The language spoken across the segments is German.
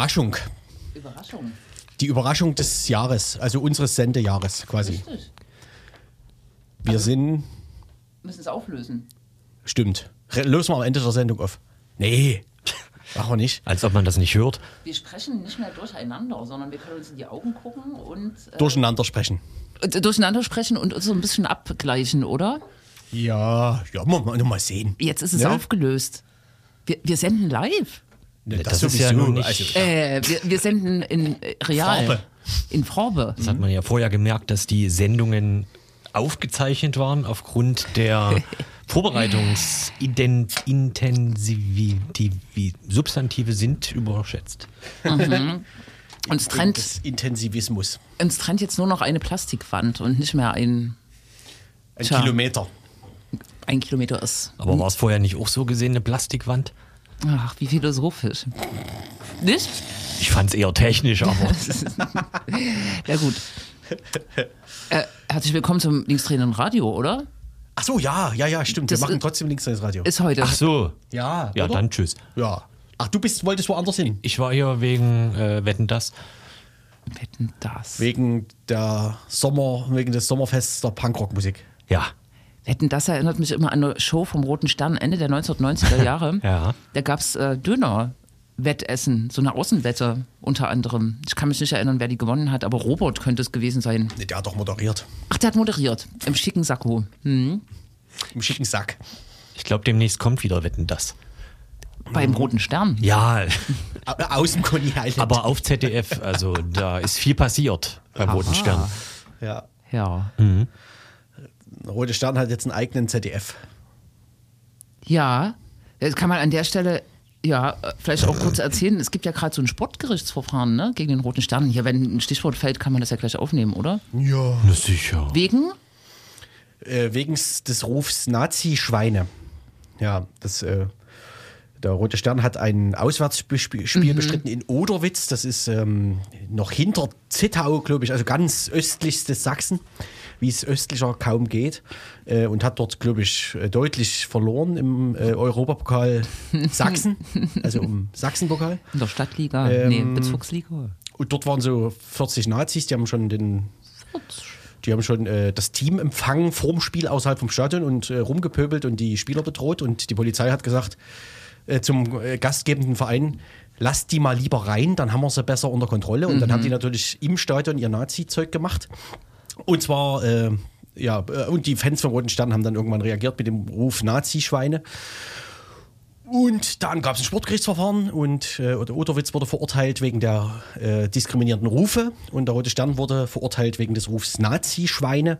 Überraschung. Überraschung. Die Überraschung des Jahres, also unseres Sendejahres quasi. Richtig. Wir sind, Müssen es auflösen. stimmt. Re- Lösen wir am Ende der Sendung auf. Nee, machen wir nicht. Als ob man das nicht hört. Wir sprechen nicht mehr durcheinander, sondern wir können uns in die Augen gucken und äh, Durcheinander sprechen. d- durcheinander sprechen und uns so ein bisschen abgleichen, oder? Ja, ja, mal, mal, sehen. Jetzt ist es Ne? aufgelöst. Wir, wir senden live. Ne, Das ist ja nun nicht- Also, Äh, wir, wir senden in real. Farbe. In Farbe. Das hat man ja vorher gemerkt, dass die Sendungen aufgezeichnet waren aufgrund der Vorbereitungsintensive. Die Substantive sind überschätzt. Uns trennt, des Intensivismus. uns trennt jetzt nur noch eine Plastikwand und nicht mehr ein, Ein Tja. Kilometer. ein Kilometer ist. Aber war es vorher nicht auch so gesehen, eine Plastikwand? Ach, wie philosophisch. Nicht? Ich fand es eher technisch, aber Ja, gut. Äh, herzlich willkommen zum Linkstrainer Radio, oder? Ach so, ja, ja, ja, stimmt. Das Wir machen trotzdem links ins Radio. Ist heute. ach so. ja, Ja, oder? dann tschüss. Ja. Ach, du bist, wolltest woanders hin? Ich war hier wegen äh, Wetten das. Wetten das. Wegen der Sommer, wegen des Sommerfests der Punkrock-Musik. Ja. Wetten das erinnert mich immer an eine Show vom Roten Stern Ende der 1990er Jahre. Ja. Da gab es äh, Döner-Wettessen, so eine Außenwette unter anderem. Ich kann mich nicht erinnern, wer die gewonnen hat, aber Robert könnte es gewesen sein. Nee, der hat doch moderiert. Ach, der hat moderiert. Im schicken Sakko. Hm. Im schicken Sack. Ich glaube, demnächst kommt wieder Wetten das. Beim Roten Stern. Ja, Au- Aus dem Coney Island. aber auf ZDF. Also da ist viel passiert beim Roten Stern. ja. Ja. Rote Stern hat jetzt einen eigenen ZDF. Ja. Das kann man an der Stelle. Ja, vielleicht auch kurz erzählen. Es gibt ja gerade so ein Sportgerichtsverfahren ne, gegen den Roten Stern. Hier, wenn ein Stichwort fällt, kann man das ja gleich aufnehmen, oder? Ja. Na sicher. Wegen? Äh, wegen des Rufs Nazi-Schweine. Ja, das, äh, der Rote Stern hat ein Auswärtsspiel Spiel bestritten in Oderwitz. Das ist ähm, noch hinter Zittau, glaube ich, also ganz östlichstes Sachsen, wie es östlicher kaum geht. Äh, und hat dort, glaube ich, äh, deutlich verloren im äh, Europapokal Sachsen, also im Sachsenpokal. In der Stadtliga? Ähm, nee, Bezirksliga. Und dort waren so 40 Nazis, die haben schon den. Die haben schon äh, das Team empfangen vorm Spiel außerhalb vom Stadion und äh, rumgepöbelt und die Spieler bedroht. Und die Polizei hat gesagt äh, zum äh, gastgebenden Verein, lasst die mal lieber rein, dann haben wir sie besser unter Kontrolle. Und dann haben die natürlich im Stadion ihr Nazi-Zeug gemacht. Und zwar, äh, ja, äh, und die Fans vom Roten Stern haben dann irgendwann reagiert mit dem Ruf Nazi-Schweine. Und dann gab es ein Sportgerichtsverfahren und äh, oder Oderwitz wurde verurteilt wegen der äh, diskriminierenden Rufe und der Rote Stern wurde verurteilt wegen des Rufs Nazi-Schweine,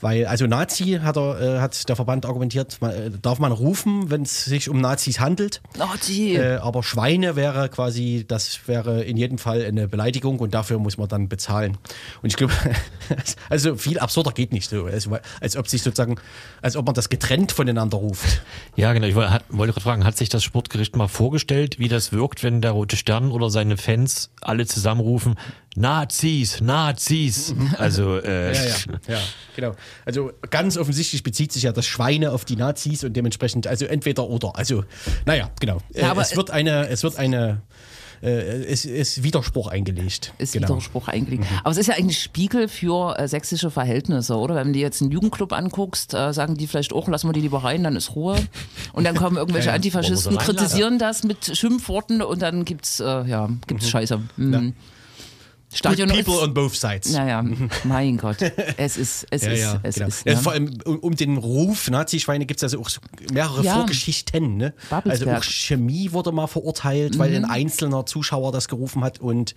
weil also Nazi hat er äh, hat der Verband argumentiert, man, äh, darf man rufen, wenn es sich um Nazis handelt, Nazi! äh, aber Schweine wäre quasi, das wäre in jedem Fall eine Beleidigung und dafür muss man dann bezahlen. Und ich glaube, also viel absurder geht nicht so, also, als ob sich sozusagen, als ob man das getrennt voneinander ruft. Ja, genau. Ich wollte gerade fragen, hat sich das Sportgericht mal vorgestellt, wie das wirkt, wenn der Rote Stern oder seine Fans alle zusammenrufen, Nazis, Nazis. Also, äh, Ja, ja, ja, genau. Also ganz offensichtlich bezieht sich ja das Schweine auf die Nazis und dementsprechend, also entweder oder. Also, naja, genau. Äh, Ja, aber- es wird eine, es wird eine, äh, es ist Widerspruch eingelegt. ist genau. Widerspruch eingelegt. Aber es ist ja eigentlich Spiegel für äh, sächsische Verhältnisse, oder? Wenn du dir jetzt einen Jugendclub anguckst, äh, sagen die vielleicht auch, lassen wir die lieber rein, dann ist Ruhe. Und dann kommen irgendwelche Antifaschisten, wir sie kritisieren das mit Schimpfworten und dann gibt's, äh, ja, gibt's Scheiße. Mhm. Good Stadion people ist, on both sides. Naja, mein Gott. Es ist, es Ja, ist, ja, es genau. ist. ja, Ne? vor allem um, um den Ruf Nazi-Schweine gibt es also auch mehrere Ja. Vorgeschichten. Ne? Also auch Chemie wurde mal verurteilt, weil ein einzelner Zuschauer das gerufen hat und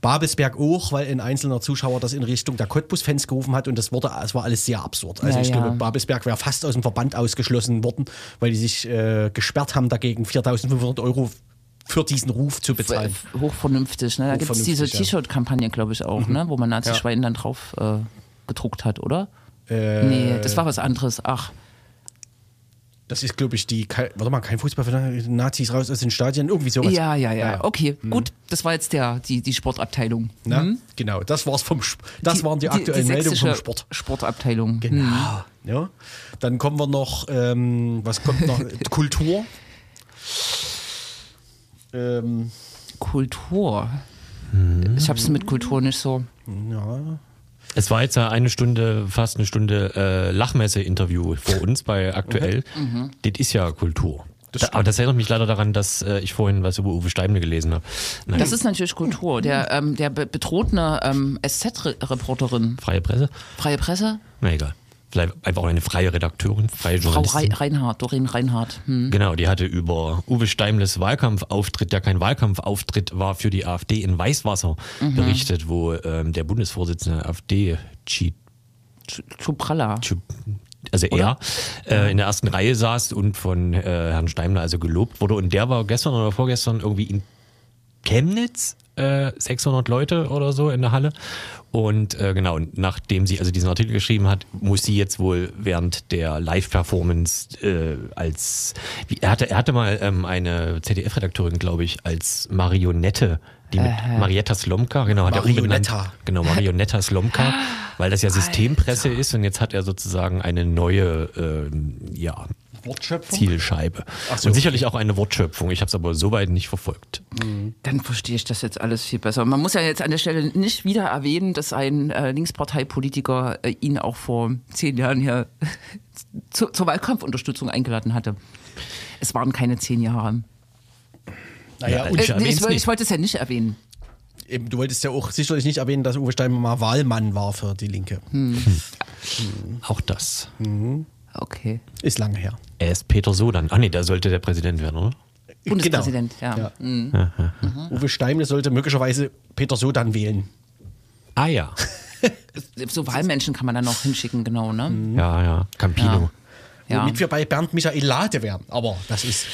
Babelsberg auch, weil ein einzelner Zuschauer das in Richtung der Cottbus-Fans gerufen hat und das wurde, es war alles sehr absurd. Also Ja, ich ja. glaube, Babelsberg wäre fast aus dem Verband ausgeschlossen worden, weil die sich äh, gesperrt haben dagegen 4.500 Euro für diesen Ruf zu bezahlen. Hochvernünftig, ne? Da gibt es diese ja. T-Shirt-Kampagne, glaube ich, auch, ne? Wo man Nazi-Schwein dann drauf äh, gedruckt hat, oder? Äh, nee, das war was anderes. Ach, Das ist, glaube ich, die, kein- warte mal, kein Fußball für Nazis raus aus den Stadien, irgendwie sowas. ja, ja, ja, ja. Okay, gut. Das war jetzt der, die, die Sportabteilung. Na, Genau, das war's vom das waren die aktuellen die Meldungen vom Sport. Sportabteilung. Genau. Hm. Ja. Dann kommen wir noch, ähm, was kommt noch? Kultur. Ähm, Kultur. Hm. Ich hab's mit Kultur nicht so. ja. Es war jetzt ja eine Stunde, fast eine Stunde äh, Lachmesse-Interview vor uns bei Aktuell. Mhm. Das ist ja Kultur. Da, aber das erinnert mich leider daran, dass äh, ich vorhin was über Uwe Steimle gelesen habe. Nein, Das ist natürlich Kultur. Der, ähm, der be- bedrohte ähm, SZ-Reporterin, freie Presse? Freie Presse, Na egal. Vielleicht einfach auch eine freie Redakteurin, freie Frau Journalistin. Rei Reinhardt, Doreen Reinhardt. Hm. Genau, die hatte über Uwe Steimles Wahlkampfauftritt, der kein Wahlkampfauftritt war für die AfD in Weißwasser, Mhm. berichtet, wo ähm, der Bundesvorsitzende der AfD, Chi- Chupralla. Chi- also er, äh, in der ersten Reihe saß und von äh, Herrn Steimler also gelobt wurde. Und der war gestern oder vorgestern irgendwie in Chemnitz, äh, 600 Leute oder so in der Halle. Und äh, genau, und nachdem sie also diesen Artikel geschrieben hat, muss sie jetzt wohl während der Live-Performance äh, als, wie, er, hatte, er hatte mal ähm, eine ZDF-Redakteurin, glaube ich, als Marionette, die mit Marietta Slomka, genau, hat er umbenannt. Marionetta. Genau, Marionetta Slomka, weil das ja Systempresse ist und jetzt hat er sozusagen eine neue, ähm, ja, Wortschöpfung? Zielscheibe. So, und sicherlich auch eine Wortschöpfung. Ich habe es aber soweit nicht verfolgt. Dann verstehe ich das jetzt alles viel besser. Man muss ja jetzt an der Stelle nicht wieder erwähnen, dass ein äh, Linksparteipolitiker äh, ihn auch vor zehn Jahren hier zu, zur Wahlkampfunterstützung eingeladen hatte. Es waren keine zehn Jahre. Naja, Ja, und Ich Äh, ich, ich wollte es ja nicht erwähnen. eben, du wolltest ja auch sicherlich nicht erwähnen, dass Uwe Stein mal Wahlmann war für die Linke. Auch das. Okay. Ist lange her. Er ist Peter Sodan. Ah nee, der sollte der Präsident werden, oder? Bundespräsident, Genau. ja. Ja. Uwe Steimle sollte möglicherweise Peter Sodan wählen. Ah ja. So Wahlmenschen kann man dann noch hinschicken, genau, ne? Ja, ja. Campino. Ja. Womit wir bei Bernd Michael Lade wären. Aber das ist.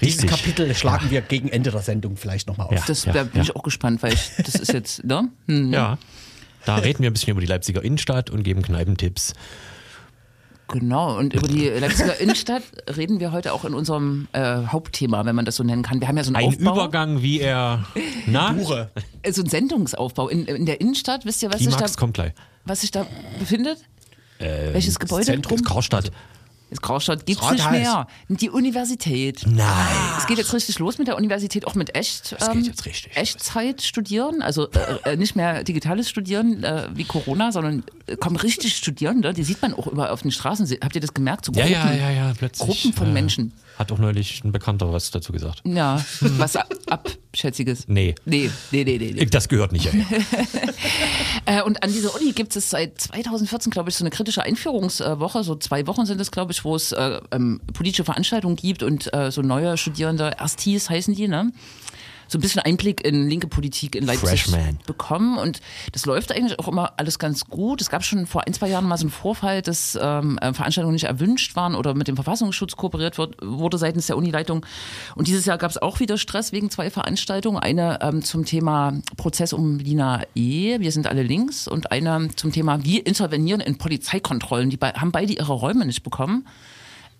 Dieses Richtig. Kapitel schlagen wir gegen Ende der Sendung vielleicht nochmal auf. Ja. Das, da bin ich auch gespannt, weil ich, das ist jetzt, ne? Hm. Ja. Da reden wir ein bisschen über die Leipziger Innenstadt und geben Kneipentipps. Genau, und über die Leipziger Innenstadt reden wir heute auch in unserem äh, Hauptthema, wenn man das so nennen kann. Wir haben ja so einen Ein Aufbau, Übergang, wie er. Na? Hure. äh, so einen Sendungsaufbau in, in der Innenstadt. Wisst ihr, was sich, da, kommt gleich. was sich da befindet? Welches Gebäude? Zentrum. Das Karstadt. Das Graustadt gibt's Das nicht Rathaus. mehr. Die Universität. Nein. Es geht jetzt richtig los mit der Universität, auch mit Echt, Es ähm, Echtzeit studieren, also äh, äh, nicht mehr digitales Studieren äh, wie Corona, sondern äh, kommen richtig Studierende, die sieht man auch überall auf den Straßen. Habt ihr das gemerkt? So Ja, Gruppen, ja, ja, ja, plötzlich. Gruppen von äh, Menschen. Hat auch neulich ein Bekannter was dazu gesagt. Ja, was ab- Abschätziges. Nee. Nee, nee, nee, nee. nee. Das gehört nicht hierher. Äh, und an dieser Uni gibt es seit 2014, glaube ich, so eine kritische Einführungswoche. So zwei Wochen sind es, glaube ich, wo es äh, ähm, politische Veranstaltungen gibt und äh, so neue Studierende, Erstis heißen die, ne? So ein bisschen Einblick in linke Politik in Leipzig Freshman. bekommen. Und das läuft eigentlich auch immer alles ganz gut. Es gab schon vor ein, zwei Jahren mal so einen Vorfall, dass ähm, äh, Veranstaltungen nicht erwünscht waren oder mit dem Verfassungsschutz kooperiert wird, wurde seitens der Unileitung. Und dieses Jahr gab es auch wieder Stress wegen zwei Veranstaltungen. Eine ähm, zum Thema Prozess um Lina E. Wir sind alle links. Und eine zum Thema, wie intervenieren in Polizeikontrollen. Die be haben beide ihre Räume nicht bekommen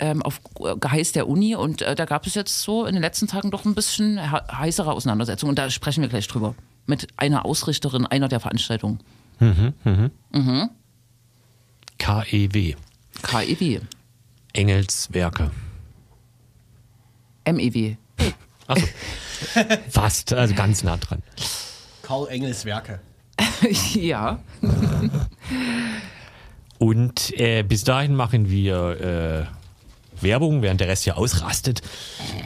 ähm, auf Geheiß der Uni und äh, da gab es jetzt so in den letzten Tagen doch ein bisschen he heißere Auseinandersetzungen und da sprechen wir gleich drüber. Mit einer Ausrichterin einer der Veranstaltungen. KEW. KEW. Engelswerke. MEW. Achso. Fast, also ganz nah dran. Karl Engels Werke. ja. Und äh, bis dahin machen wir äh, Werbung, während der Rest hier ausrastet.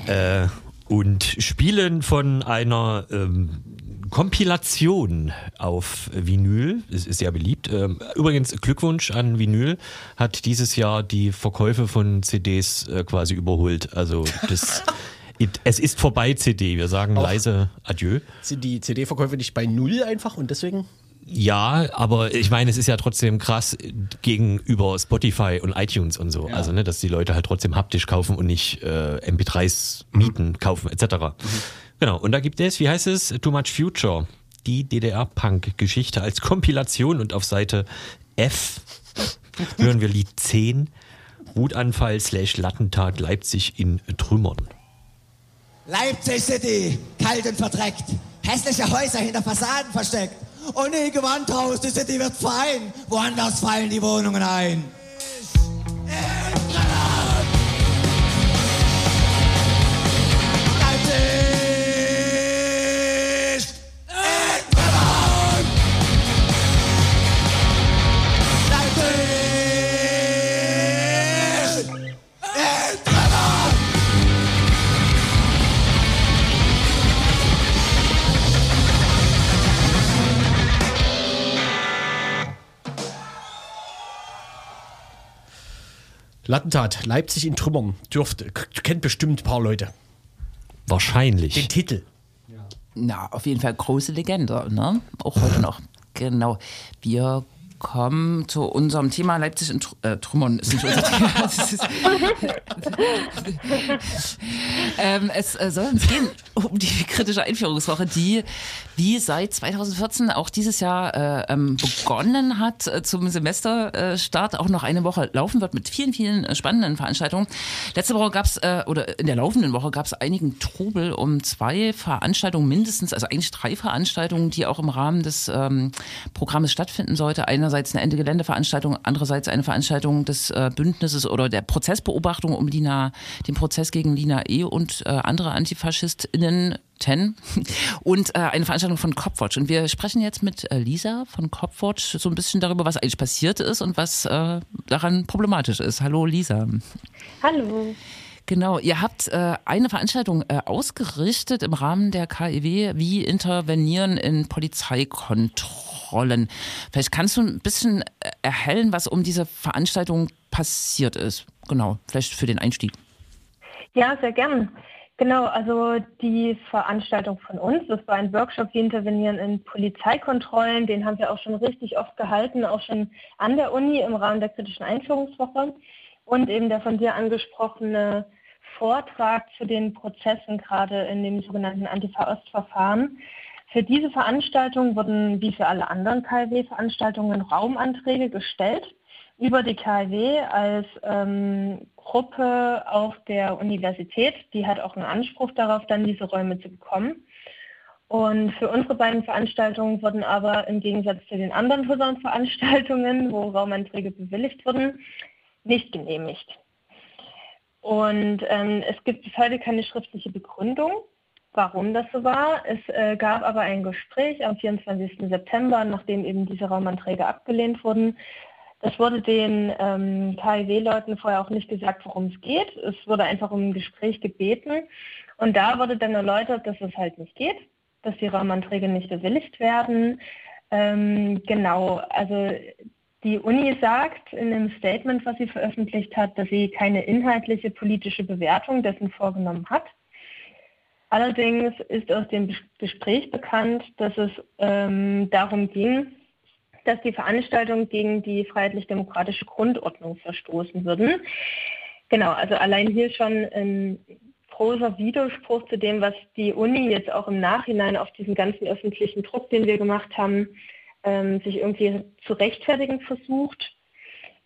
Äh, und spielen von einer ähm, Kompilation auf Vinyl. Es ist sehr beliebt. Ähm, übrigens, Glückwunsch an Vinyl. Hat dieses Jahr die Verkäufe von CDs äh, quasi überholt. Also das. it- Es ist vorbei, CD. Wir sagen leise Adieu. Sind die CD-Verkäufe nicht bei Null einfach und deswegen? Ja, aber ich meine, es ist ja trotzdem krass gegenüber Spotify und iTunes und so. Also, ne, dass die Leute halt trotzdem haptisch kaufen und nicht äh, MP3s mieten, kaufen, etc. Genau, und da gibt es, wie heißt es, Too Much Future, die DDR-Punk-Geschichte als Kompilation und auf Seite F hören wir Lied 10, Wutanfall slash Lattentat Leipzig in Trümmern. Leipzig City, kalt und verdreckt. Hässliche Häuser hinter Fassaden versteckt. Und nie Gewandhaus, die City wird fein. Woanders fallen die Wohnungen ein. Leipzig Lattentat, Leipzig in Trümmern, dürfte, kennt bestimmt ein paar Leute. Wahrscheinlich. Den Titel. Na, auf jeden Fall große Legende, ne? Auch heute noch. Genau. Wir kommen zu unserem Thema Leipzig in Tr äh, Trümmern. Ist nicht unser Thema. ähm, es äh, soll uns gehen um die kritische Einführungswoche, die wie seit 2014 auch dieses Jahr äh, ähm, begonnen hat äh, zum Semesterstart, auch noch eine Woche laufen wird mit vielen, vielen äh, spannenden Veranstaltungen. Letzte Woche gab es, äh, oder in der laufenden Woche gab es einigen Trubel um zwei Veranstaltungen mindestens, also eigentlich drei Veranstaltungen, die auch im Rahmen des ähm, Programmes stattfinden sollte. Einerseits einerseits eine Ende-Gelände-Veranstaltung, andererseits eine Veranstaltung des äh, Bündnisses oder der Prozessbeobachtung um Lina, den Prozess gegen Lina E. und äh, andere AntifaschistInnen. Ten und äh, eine Veranstaltung von Copwatch. Und wir sprechen jetzt mit äh, Lisa von Copwatch so ein bisschen darüber, was eigentlich passiert ist und was äh, daran problematisch ist. Hallo Lisa. Hallo. Genau, ihr habt äh, eine Veranstaltung äh, ausgerichtet im Rahmen der KIW, wie intervenieren in Polizeikontrollen. Rollen. Vielleicht kannst du ein bisschen äh, erhellen, was um diese Veranstaltung passiert ist. Genau, vielleicht für den Einstieg. Ja, sehr gern. Genau, also die Veranstaltung von uns, das war ein Workshop, wir intervenieren in Polizeikontrollen, den haben wir auch schon richtig oft gehalten, auch schon an der Uni im Rahmen der kritischen Einführungswoche und eben der von dir angesprochene Vortrag zu den Prozessen gerade in dem sogenannten Antifa-Ost-Verfahren. Für diese Veranstaltung wurden wie für alle anderen KIW-Veranstaltungen Raumanträge gestellt über die KIW als ähm, Gruppe auf der Universität. Die hat auch einen Anspruch darauf, dann diese Räume zu bekommen. Und für unsere beiden Veranstaltungen wurden aber im Gegensatz zu den anderen Posaunenveranstaltungen, wo Raumanträge bewilligt wurden, nicht genehmigt. Und ähm, es gibt bis heute keine schriftliche Begründung warum das so war. Es äh, gab aber ein Gespräch am 24. September, nachdem eben diese Raumanträge abgelehnt wurden. Das wurde den ähm, KIW-Leuten vorher auch nicht gesagt, worum es geht. Es wurde einfach um ein Gespräch gebeten. Und da wurde dann erläutert, dass es halt nicht geht, dass die Raumanträge nicht bewilligt werden. Ähm, genau, also die Uni sagt in einem Statement, was sie veröffentlicht hat, dass sie keine inhaltliche politische Bewertung dessen vorgenommen hat. Allerdings ist aus dem Gespräch bekannt, dass es ähm, darum ging, dass die Veranstaltungen gegen die freiheitlich-demokratische Grundordnung verstoßen würden. Genau, also allein hier schon ein großer Widerspruch zu dem, was die Uni jetzt auch im Nachhinein auf diesen ganzen öffentlichen Druck, den wir gemacht haben, ähm, sich irgendwie zu rechtfertigen versucht.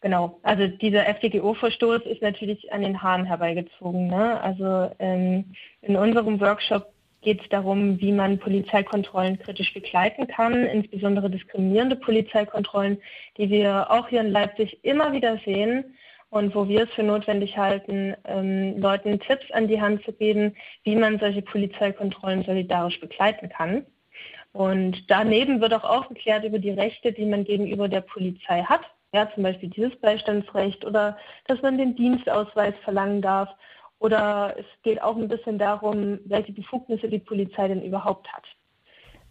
Genau, also dieser FDGO-Verstoß ist natürlich an den Haaren herbeigezogen. Ne? Also ähm, in unserem Workshop geht es darum, wie man Polizeikontrollen kritisch begleiten kann, insbesondere diskriminierende Polizeikontrollen, die wir auch hier in Leipzig immer wieder sehen und wo wir es für notwendig halten, ähm, Leuten Tipps an die Hand zu geben, wie man solche Polizeikontrollen solidarisch begleiten kann. Und daneben wird auch aufgeklärt über die Rechte, die man gegenüber der Polizei hat ja, zum Beispiel dieses Beistandsrecht oder dass man den Dienstausweis verlangen darf. Oder es geht auch ein bisschen darum, welche Befugnisse die Polizei denn überhaupt hat.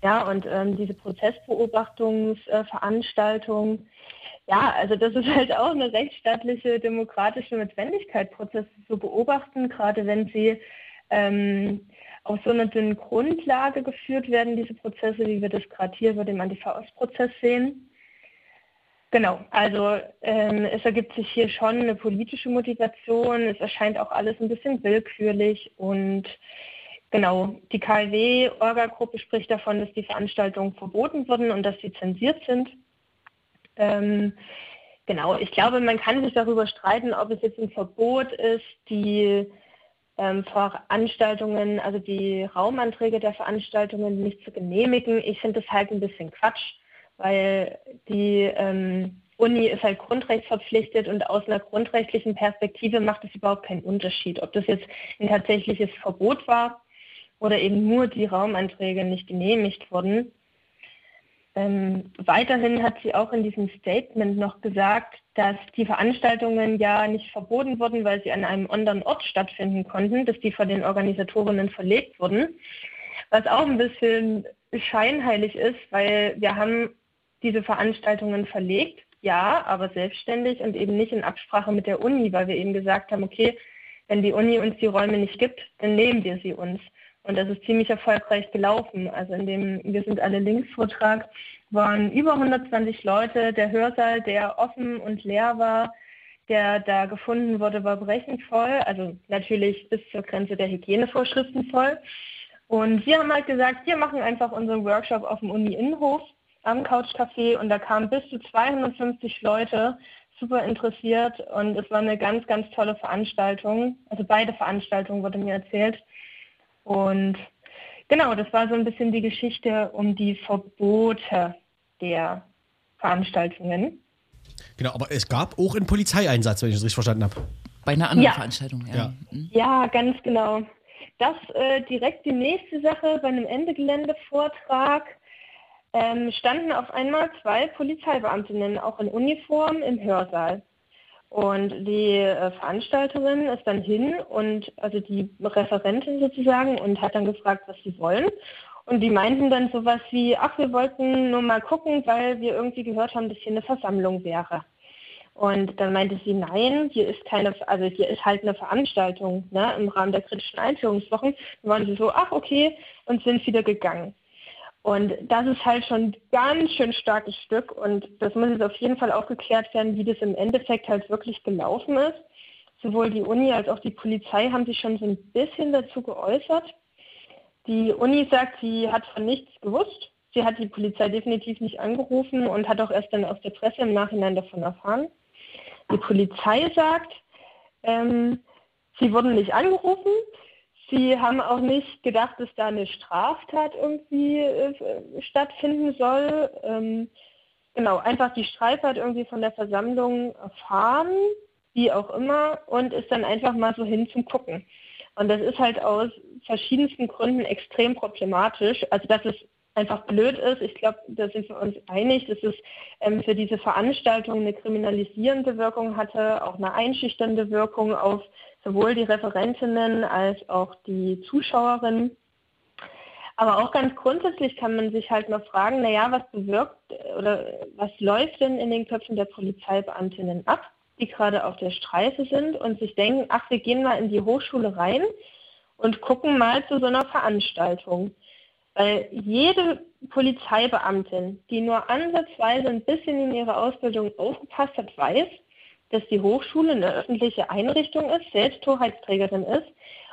Ja, und ähm, diese Prozessbeobachtungsveranstaltung, äh, ja, also das ist halt auch eine rechtsstaatliche, demokratische Notwendigkeit, Prozesse zu beobachten, gerade wenn sie ähm, auf so einer dünnen Grundlage geführt werden, diese Prozesse, wie wir das gerade hier bei dem Antifa-Ost-Prozess sehen. Genau, also ähm, es ergibt sich hier schon eine politische Motivation. Es erscheint auch alles ein bisschen willkürlich und genau, die KLW-Orga-Gruppe spricht davon, dass die Veranstaltungen verboten wurden und dass sie zensiert sind. Ähm, genau, ich glaube, man kann sich darüber streiten, ob es jetzt ein Verbot ist, die ähm, Veranstaltungen, also die Raumanträge der Veranstaltungen nicht zu genehmigen. Ich finde das halt ein bisschen Quatsch weil die ähm, Uni ist halt grundrechtsverpflichtet und aus einer grundrechtlichen Perspektive macht es überhaupt keinen Unterschied, ob das jetzt ein tatsächliches Verbot war oder eben nur die Raumanträge nicht genehmigt wurden. Ähm, weiterhin hat sie auch in diesem Statement noch gesagt, dass die Veranstaltungen ja nicht verboten wurden, weil sie an einem anderen Ort stattfinden konnten, dass die von den Organisatorinnen verlegt wurden. Was auch ein bisschen scheinheilig ist, weil wir haben diese Veranstaltungen verlegt. ja, aber selbstständig und eben nicht in Absprache mit der Uni, weil wir eben gesagt haben, okay, wenn die Uni uns die Räume nicht gibt, dann nehmen wir sie uns. Und das ist ziemlich erfolgreich gelaufen. Also in dem Wir sind alle Links-Vortrag waren über 120 Leute. Der Hörsaal, der offen und leer war, der da gefunden wurde, war brechend voll. Also natürlich bis zur Grenze der Hygienevorschriften voll. Und wir haben halt gesagt, wir machen einfach unseren Workshop auf dem Uni-Innenhof am Couchcafé und da kamen bis zu 250 Leute super interessiert und es war eine ganz, ganz tolle Veranstaltung. Also beide Veranstaltungen wurde mir erzählt. Und genau, das war so ein bisschen die Geschichte um die Verbote der Veranstaltungen. Genau, aber es gab auch einen Polizeieinsatz, wenn ich das richtig verstanden habe. Bei einer anderen Ja. Veranstaltung, ja. Ja. Mhm. Ja, ganz genau. Das äh, direkt die nächste Sache bei einem Endegeländevortrag ähm, standen auf einmal zwei Polizeibeamtinnen auch in Uniform im Hörsaal. Und die äh, Veranstalterin ist dann hin und also die Referentin sozusagen und hat dann gefragt, was sie wollen. Und die meinten dann sowas wie, ach, wir wollten nur mal gucken, weil wir irgendwie gehört haben, dass hier eine Versammlung wäre. Und dann meinte sie, nein, hier ist keine, also hier ist halt eine Veranstaltung ne, im Rahmen der kritischen Einführungswochen. Dann waren sie so, ach okay, und sind wieder gegangen. Und das ist halt schon ein ganz schön starkes Stück und das muss jetzt auf jeden Fall aufgeklärt werden, wie das im Endeffekt halt wirklich gelaufen ist. Sowohl die Uni als auch die Polizei haben sich schon so ein bisschen dazu geäußert. Die Uni sagt, sie hat von nichts gewusst. Sie hat die Polizei definitiv nicht angerufen und hat auch erst dann aus der Presse im Nachhinein davon erfahren. Die Polizei sagt, ähm, sie wurden nicht angerufen. Sie haben auch nicht gedacht, dass da eine Straftat irgendwie äh, stattfinden soll. Ähm, genau, einfach die Streifert irgendwie von der Versammlung erfahren, wie auch immer, und ist dann einfach mal so hin zum Gucken. Und das ist halt aus verschiedensten Gründen extrem problematisch. Also dass es einfach blöd ist, ich glaube, da sind wir uns einig, dass es ähm, für diese Veranstaltung eine kriminalisierende Wirkung hatte, auch eine einschüchternde Wirkung auf sowohl die Referentinnen als auch die Zuschauerinnen. Aber auch ganz grundsätzlich kann man sich halt mal fragen, naja, was bewirkt oder was läuft denn in den Köpfen der Polizeibeamtinnen ab, die gerade auf der Streife sind und sich denken, ach, wir gehen mal in die Hochschule rein und gucken mal zu so einer Veranstaltung. Weil jede Polizeibeamtin, die nur ansatzweise ein bisschen in ihrer Ausbildung aufgepasst hat, weiß, dass die Hochschule eine öffentliche Einrichtung ist, selbst Torheitsträgerin ist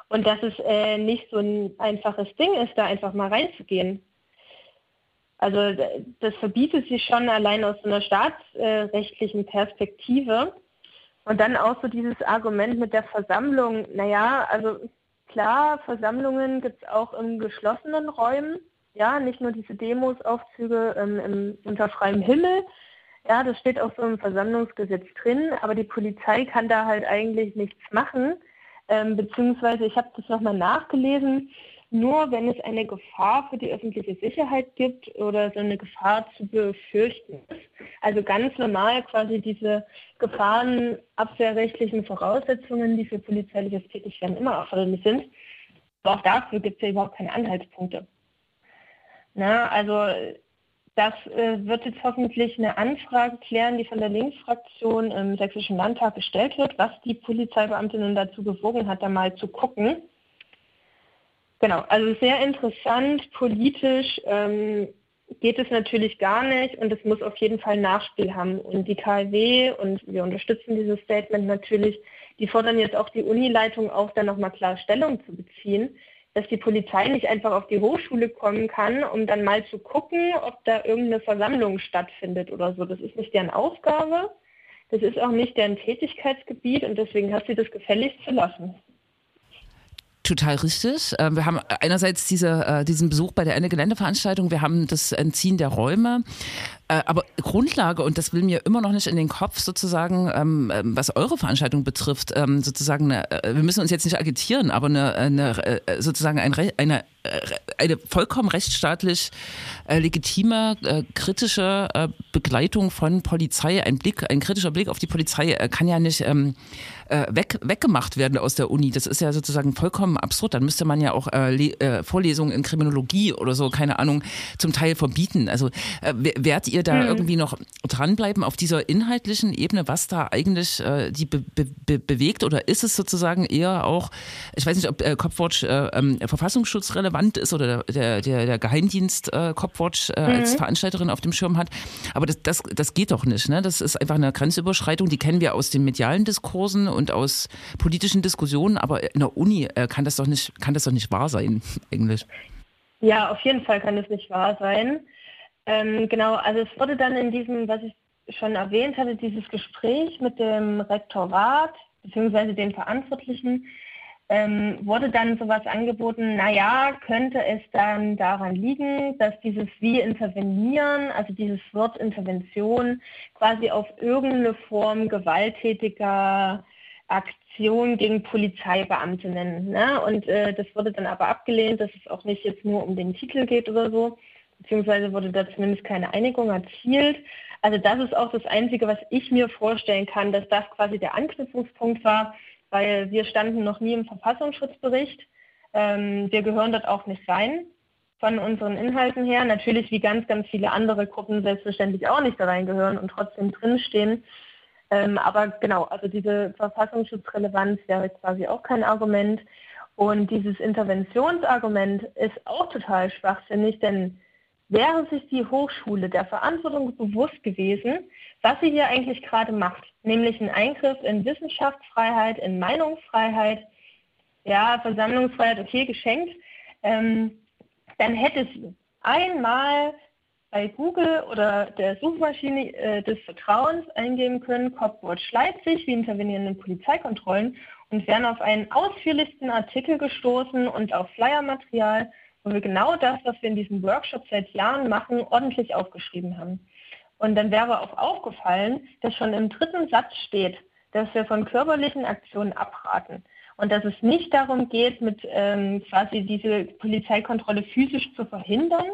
und dass es äh, nicht so ein einfaches Ding ist, da einfach mal reinzugehen. Also das verbietet sie schon allein aus einer staatsrechtlichen Perspektive. Und dann auch so dieses Argument mit der Versammlung. Naja, also klar, Versammlungen gibt es auch in geschlossenen Räumen. Ja, nicht nur diese Demos, Aufzüge ähm, im, unter freiem Himmel. Ja, das steht auch so im Versammlungsgesetz drin, aber die Polizei kann da halt eigentlich nichts machen. Ähm, beziehungsweise, ich habe das nochmal nachgelesen, nur wenn es eine Gefahr für die öffentliche Sicherheit gibt oder so eine Gefahr zu befürchten ist. Also ganz normal quasi diese gefahrenabwehrrechtlichen Voraussetzungen, die für polizeiliches Tätigwerden immer erforderlich sind. Aber auch dafür gibt es ja überhaupt keine Anhaltspunkte. Na, also das äh, wird jetzt hoffentlich eine Anfrage klären, die von der Linksfraktion im Sächsischen Landtag gestellt wird, was die Polizeibeamtinnen dazu bewogen hat, da mal zu gucken. Genau, also sehr interessant, politisch ähm, geht es natürlich gar nicht und es muss auf jeden Fall Nachspiel haben. Und die KW, und wir unterstützen dieses Statement natürlich, die fordern jetzt auch die Unileitung auf, da nochmal klar Stellung zu beziehen, dass die Polizei nicht einfach auf die Hochschule kommen kann, um dann mal zu gucken, ob da irgendeine Versammlung stattfindet oder so. Das ist nicht deren Aufgabe, das ist auch nicht deren Tätigkeitsgebiet und deswegen hat sie das gefälligst zu lassen. Total richtig. Äh, Wir haben einerseits diese, äh, diesen Besuch bei der Ende Geländeveranstaltung, wir haben das Entziehen der Räume, Äh, aber Grundlage, und das will mir immer noch nicht in den Kopf sozusagen, ähm, ähm, was eure Veranstaltung betrifft, ähm, sozusagen, eine, äh, wir müssen uns jetzt nicht agitieren, aber eine, eine äh, sozusagen eine, äh, eine vollkommen rechtsstaatlich äh, legitime, äh, kritische äh, Begleitung von Polizei, ein Blick, ein kritischer Blick auf die Polizei äh, kann ja nicht äh, weg, weggemacht werden aus der Uni. Das ist ja sozusagen vollkommen absurd. Dann müsste man ja auch äh, äh, Vorlesungen in Kriminologie oder so, keine Ahnung, zum Teil verbieten. Also äh, wer- wärt ihr da mhm. irgendwie noch dranbleiben auf dieser inhaltlichen Ebene, was da eigentlich äh, die be be bewegt? Oder ist es sozusagen eher auch, ich weiß nicht, ob äh, Copwatch äh, ähm, verfassungsschutzrelevant ist oder der, der, der Geheimdienst äh, Copwatch äh, mhm. als Veranstalterin auf dem Schirm hat. Aber das, das, das geht doch nicht. Ne? Das ist einfach eine Grenzüberschreitung, die kennen wir aus den medialen Diskursen und aus politischen Diskussionen, aber in der Uni äh, kann das doch nicht, kann das doch nicht wahr sein, eigentlich. Ja, auf jeden Fall kann es nicht wahr sein. Ähm, genau, also es wurde dann in diesem, was ich schon erwähnt hatte, dieses Gespräch mit dem Rektorat bzw. den Verantwortlichen, ähm, wurde dann sowas angeboten, naja, könnte es dann daran liegen, dass dieses Wie intervenieren, also dieses Wort Intervention quasi auf irgendeine Form gewalttätiger Aktion gegen Polizeibeamtinnen. Ne? Und äh, das wurde dann aber abgelehnt, dass es auch nicht jetzt nur um den Titel geht oder so, beziehungsweise wurde da zumindest keine Einigung erzielt. Also das ist auch das Einzige, was ich mir vorstellen kann, dass das quasi der Anknüpfungspunkt war, weil wir standen noch nie im Verfassungsschutzbericht. Ähm, wir gehören dort auch nicht rein von unseren Inhalten her. Natürlich wie ganz, ganz viele andere Gruppen selbstverständlich auch nicht da reingehören und trotzdem drinstehen. Ähm, aber genau, also diese Verfassungsschutzrelevanz wäre quasi auch kein Argument. Und dieses Interventionsargument ist auch total schwachsinnig, denn wäre sich die Hochschule der Verantwortung bewusst gewesen, was sie hier eigentlich gerade macht, nämlich ein Eingriff in Wissenschaftsfreiheit, in Meinungsfreiheit, ja, Versammlungsfreiheit, okay, geschenkt, ähm, dann hätte sie einmal bei Google oder der Suchmaschine äh, des Vertrauens eingeben können, Copwatch Leipzig, wie intervenieren in Polizeikontrollen und wären auf einen ausführlichsten Artikel gestoßen und auf Flyermaterial, wo wir genau das, was wir in diesem Workshop seit Jahren machen, ordentlich aufgeschrieben haben. Und dann wäre auch aufgefallen, dass schon im dritten Satz steht, dass wir von körperlichen Aktionen abraten. Und dass es nicht darum geht, mit ähm, quasi diese Polizeikontrolle physisch zu verhindern,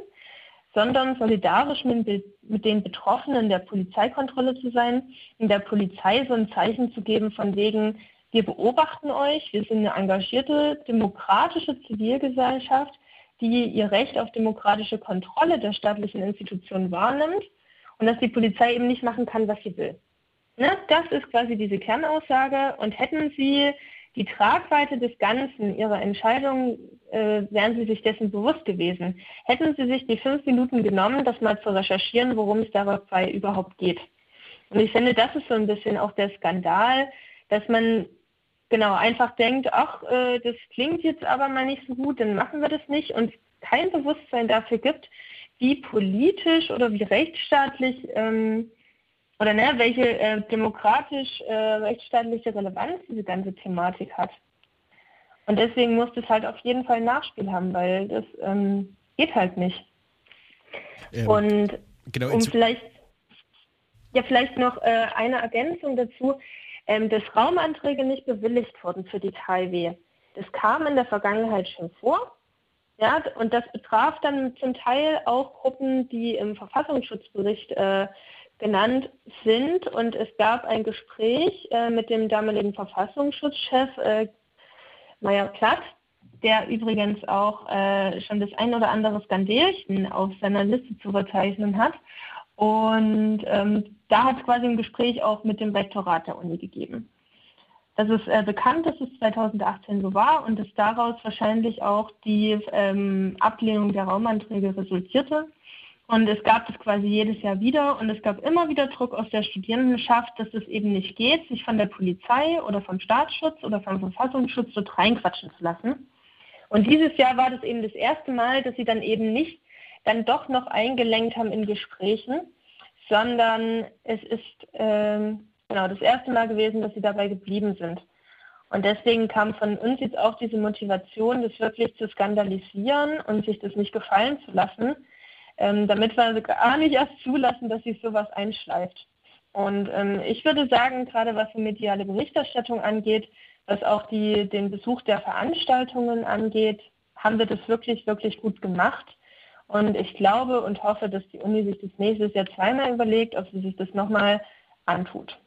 sondern solidarisch mit, mit, den Betroffenen der Polizeikontrolle zu sein, in der Polizei so ein Zeichen zu geben von wegen, wir beobachten euch, wir sind eine engagierte, demokratische Zivilgesellschaft, die ihr Recht auf demokratische Kontrolle der staatlichen Institutionen wahrnimmt und dass die Polizei eben nicht machen kann, was sie will. Ne? Das ist quasi diese Kernaussage und hätten sie die Tragweite des Ganzen Ihrer Entscheidung, äh, wären Sie sich dessen bewusst gewesen. Hätten Sie sich die fünf Minuten genommen, das mal zu recherchieren, worum es dabei überhaupt geht. Und ich finde, das ist so ein bisschen auch der Skandal, dass man genau einfach denkt, ach, äh, das klingt jetzt aber mal nicht so gut, dann machen wir das nicht und kein Bewusstsein dafür gibt, wie politisch oder wie rechtsstaatlich ähm, oder ne, welche äh, demokratisch äh, rechtsstaatliche Relevanz diese ganze Thematik hat. Und deswegen muss das halt auf jeden Fall ein Nachspiel haben, weil das ähm, geht halt nicht. Ähm, Und genau, um vielleicht, ja, vielleicht noch äh, eine Ergänzung dazu, ähm, dass Raumanträge nicht bewilligt wurden für die KIW. Das kam in der Vergangenheit schon vor. Ja, und das betraf dann zum Teil auch Gruppen, die im Verfassungsschutzbericht äh, genannt sind. Und es gab ein Gespräch äh, mit dem damaligen Verfassungsschutzchef äh, Meyer Platt, der übrigens auch äh, schon das ein oder andere Skandelchen auf seiner Liste zu verzeichnen hat. Und ähm, da hat es quasi ein Gespräch auch mit dem Rektorat der Uni gegeben. Das ist äh, bekannt, dass es 2018 so war und dass daraus wahrscheinlich auch die ähm, Ablehnung der Raumanträge resultierte. Und es gab das quasi jedes Jahr wieder und es gab immer wieder Druck aus der Studierendenschaft, dass es eben nicht geht, sich von der Polizei oder vom Staatsschutz oder vom Verfassungsschutz dort reinquatschen zu lassen. Und dieses Jahr war das eben das erste Mal, dass sie dann eben nicht dann doch noch eingelenkt haben in Gesprächen, sondern es ist ähm, genau das erste Mal gewesen, dass sie dabei geblieben sind. Und deswegen kam von uns jetzt auch diese Motivation, das wirklich zu skandalisieren und sich das nicht gefallen zu lassen, ähm, damit wir gar nicht erst zulassen, dass sich sowas einschleift. Und ähm, ich würde sagen, gerade was die mediale Berichterstattung angeht, was auch die, den Besuch der Veranstaltungen angeht, haben wir das wirklich, wirklich gut gemacht. Und ich glaube und hoffe, dass die Uni sich das nächstes Jahr zweimal überlegt, ob sie sich das nochmal antut.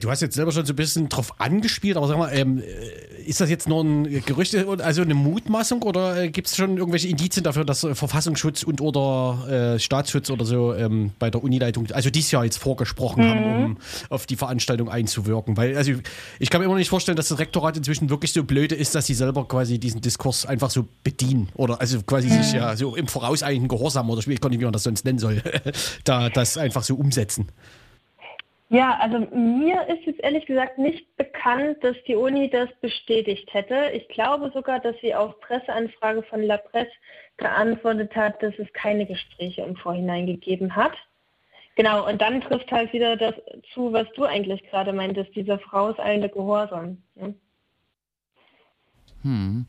Du hast jetzt selber schon so ein bisschen drauf angespielt, aber sag mal, ähm, äh, ist das jetzt nur ein Gerücht, also eine Mutmaßung oder äh, gibt es schon irgendwelche Indizien dafür, dass äh, Verfassungsschutz und oder äh, Staatsschutz oder so ähm, bei der Unileitung, also dieses Jahr jetzt vorgesprochen mhm. haben, um auf die Veranstaltung einzuwirken? Weil, also ich kann mir immer nicht vorstellen, dass das Rektorat inzwischen wirklich so blöde ist, dass sie selber quasi diesen Diskurs einfach so bedienen oder also quasi mhm. sich ja so im vorauseilenden Gehorsam oder ich weiß gar nicht, wie man das sonst nennen soll, da das einfach so umsetzen. Ja, also mir ist jetzt ehrlich gesagt nicht bekannt, dass die Uni das bestätigt hätte. Ich glaube sogar, dass sie auf Presseanfrage von La Presse geantwortet hat, dass es keine Gespräche im Vorhinein gegeben hat. Genau, und dann trifft halt wieder das zu, was du eigentlich gerade meintest, dieser vorauseilende Gehorsam. Ne? Hm.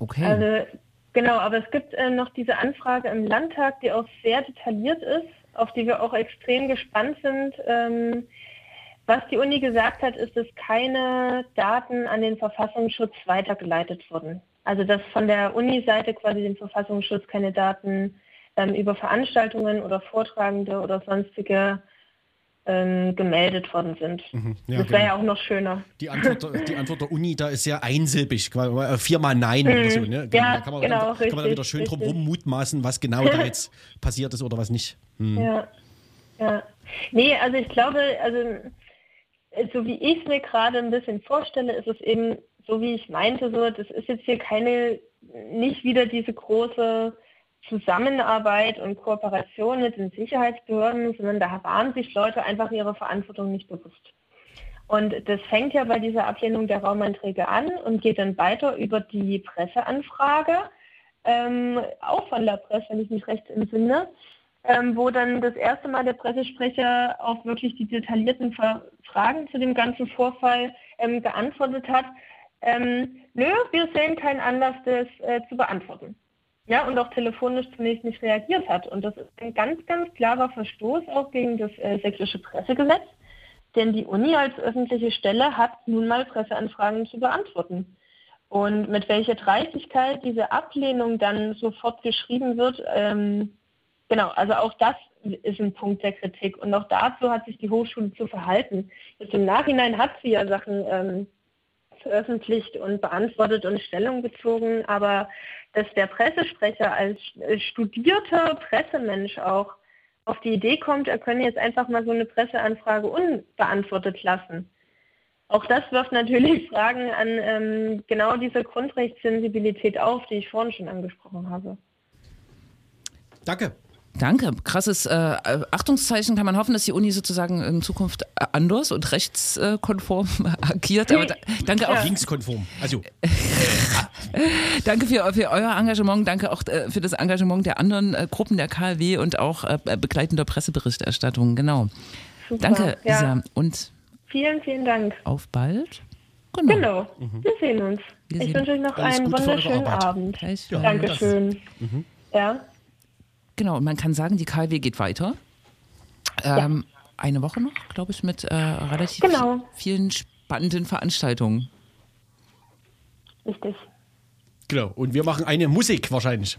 Okay. Also, genau, aber es gibt äh, noch diese Anfrage im Landtag, die auch sehr detailliert ist auf die wir auch extrem gespannt sind. Ähm, was die Uni gesagt hat, ist, dass keine Daten an den Verfassungsschutz weitergeleitet wurden. Also dass von der Uni-Seite quasi dem Verfassungsschutz keine Daten ähm, über Veranstaltungen oder Vortragende oder sonstige ähm, gemeldet worden sind. Mhm, ja, das wäre genau. ja auch noch schöner. Die Antwort, die Antwort der Uni da ist sehr einsilbig, äh, viermal Nein mhm. oder so. Ne? Ja, da kann man, genau, dann, richtig, kann man dann wieder schön richtig. drum mutmaßen, was genau da jetzt passiert ist oder was nicht. Hm. Ja, ja. Nee, also ich glaube, also so wie ich es mir gerade ein bisschen vorstelle, ist es eben so, wie ich meinte, so, das ist jetzt hier keine, nicht wieder diese große Zusammenarbeit und Kooperation mit den Sicherheitsbehörden, sondern da waren sich Leute einfach ihrer Verantwortung nicht bewusst. Und das fängt ja bei dieser Ablehnung der Raumanträge an und geht dann weiter über die Presseanfrage, ähm, auch von der Presse, wenn ich mich recht entsinne, ähm, wo dann das erste Mal der Pressesprecher auf wirklich die detaillierten Fragen zu dem ganzen Vorfall ähm, geantwortet hat. Ähm, nö, wir sehen keinen Anlass, das äh, zu beantworten ja, und auch telefonisch zunächst nicht reagiert hat. Und das ist ein ganz, ganz klarer Verstoß auch gegen das äh, sächsische Pressegesetz, denn die Uni als öffentliche Stelle hat nun mal Presseanfragen zu beantworten. Und mit welcher Dreistigkeit diese Ablehnung dann sofort geschrieben wird, ähm, genau, also auch das ist ein Punkt der Kritik. Und auch dazu hat sich die Hochschule zu verhalten. Jetzt im Nachhinein hat sie ja Sachen ähm, veröffentlicht und beantwortet und Stellung bezogen, aber dass der Pressesprecher als studierter Pressemensch auch auf die Idee kommt, er könne jetzt einfach mal so eine Presseanfrage unbeantwortet lassen. Auch das wirft natürlich Fragen an ähm, genau diese Grundrechtssensibilität auf, die ich vorhin schon angesprochen habe. Danke. Danke. Krasses äh, Achtungszeichen kann man hoffen, dass die Uni sozusagen in Zukunft anders und rechtskonform agiert. Aber da, danke auch. Linkskonform. Also. danke für, für euer Engagement. Danke auch äh, für das Engagement der anderen äh, Gruppen der KLW und auch äh, begleitender Presseberichterstattung. Genau. Super. Danke, ja. Lisa. Und vielen, vielen Dank. Auf bald. Genau. genau. Mhm. Wir sehen uns. Wir ich wünsche euch noch einen wunderschönen Abend. Ja, Dankeschön. Mhm. Ja. Genau, und man kann sagen, die KW geht weiter. Ähm, ja. Eine Woche noch, glaube ich, mit äh, relativ genau. vielen spannenden Veranstaltungen. Richtig. Genau, und wir machen eine Musik wahrscheinlich.